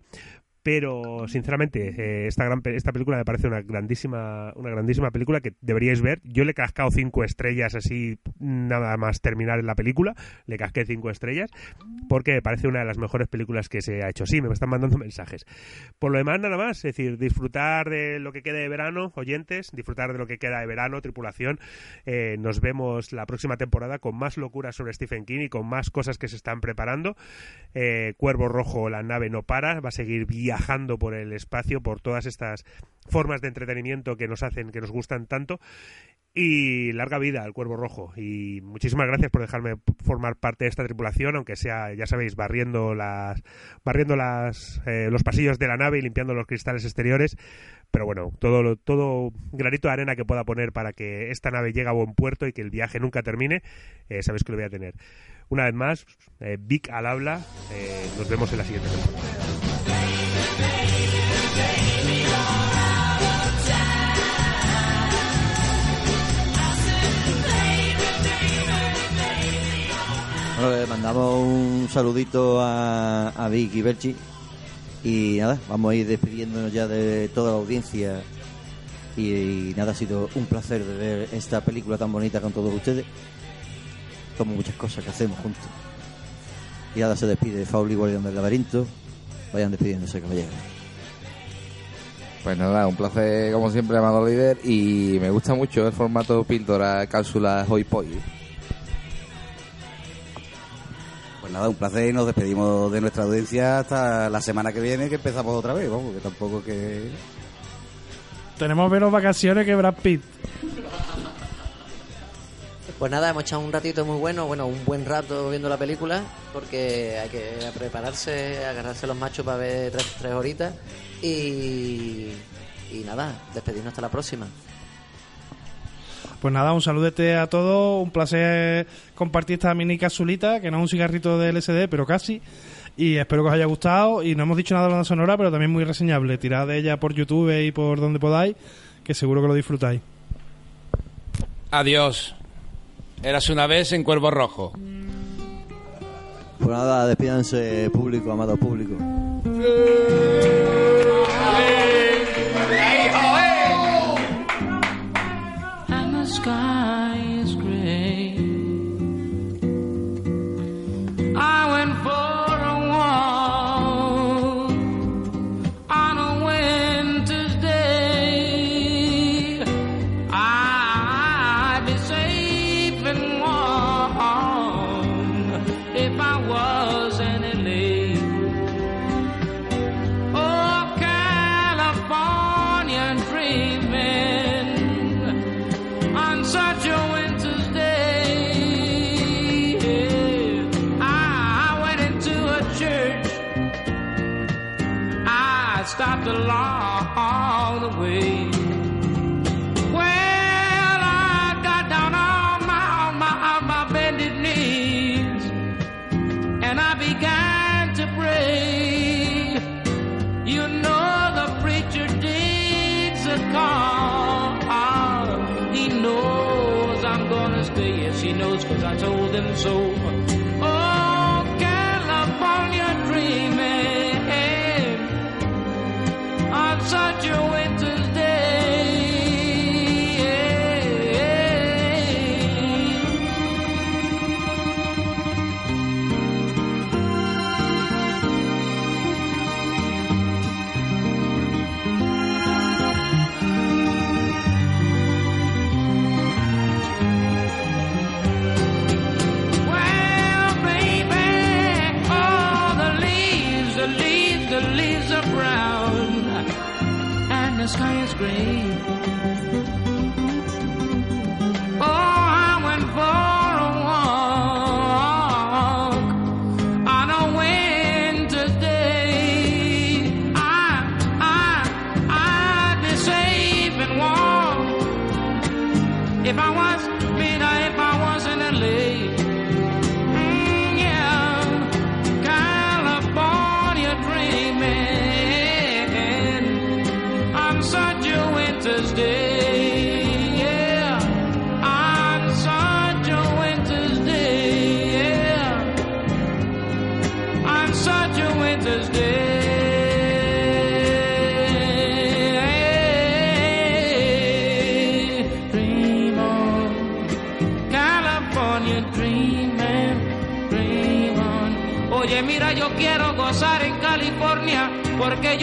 Speaker 1: Pero sinceramente eh, esta gran esta película me parece una grandísima una grandísima película que deberíais ver. Yo le he cascado cinco estrellas así nada más terminar la película, le casqué cinco estrellas porque me parece una de las mejores películas que se ha hecho. Sí, me están mandando mensajes. Por lo demás, nada más. Es decir, disfrutar de lo que quede de verano, oyentes, disfrutar de lo que queda de verano, tripulación. Eh, nos vemos la próxima temporada con más locuras sobre Stephen King y con más cosas que se están preparando. Eh, Cuervo Rojo, la nave no para, va a seguir viajando por el espacio, por todas estas formas de entretenimiento que nos hacen, que nos gustan tanto. Y larga vida al Cuervo Rojo. Y muchísimas gracias por dejarme formar parte de esta tripulación, aunque sea, ya sabéis, barriendo las, barriendo las, eh, los pasillos de la nave y limpiando los cristales exteriores. Pero bueno, todo, todo granito de arena que pueda poner para que esta nave llegue a buen puerto y que el viaje nunca termine, eh, sabéis que lo voy a tener. Una vez más, eh, Vic al habla. eh, nos vemos en la siguiente temporada.
Speaker 2: Mandamos un saludito a, a Vic y Berchi. Y nada, vamos a ir despidiéndonos ya de toda la audiencia. Y, y nada, ha sido un placer de ver esta película tan bonita con todos ustedes. Como muchas cosas que hacemos juntos. Y nada, se despide Fauli, Guardián del Laberinto. Vayan despidiéndose, caballeros.
Speaker 3: Pues nada, un placer como siempre, amado líder. Y me gusta mucho el formato píldora, cápsula, hoy poi.
Speaker 7: Nada, un placer y nos despedimos de nuestra audiencia hasta la semana que viene que empezamos otra vez, vamos, que tampoco que...
Speaker 4: Tenemos menos vacaciones que Brad Pitt.
Speaker 6: Pues nada, hemos echado un ratito muy bueno, bueno, un buen rato viendo la película, porque hay que prepararse, agarrarse los machos para ver tres, tres horitas. Y, y nada, despedirnos hasta la próxima.
Speaker 4: Pues nada, un saludete a todos, un placer compartir esta mini capsulita, que no es un cigarrito de LSD, pero casi. Y espero que os haya gustado. Y no hemos dicho nada de la banda sonora, pero también muy reseñable. Tirad de ella por YouTube y por donde podáis, que seguro que lo disfrutáis.
Speaker 5: Adiós. Eras una vez en Cuervo Rojo.
Speaker 2: Pues nada, despídanse público, amado público.
Speaker 10: Along the way.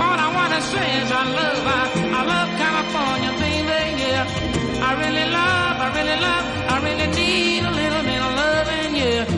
Speaker 10: All I wanna say is I love, I, I love California, baby, yeah. I really love, I really love, I really need a little bit of loving, yeah.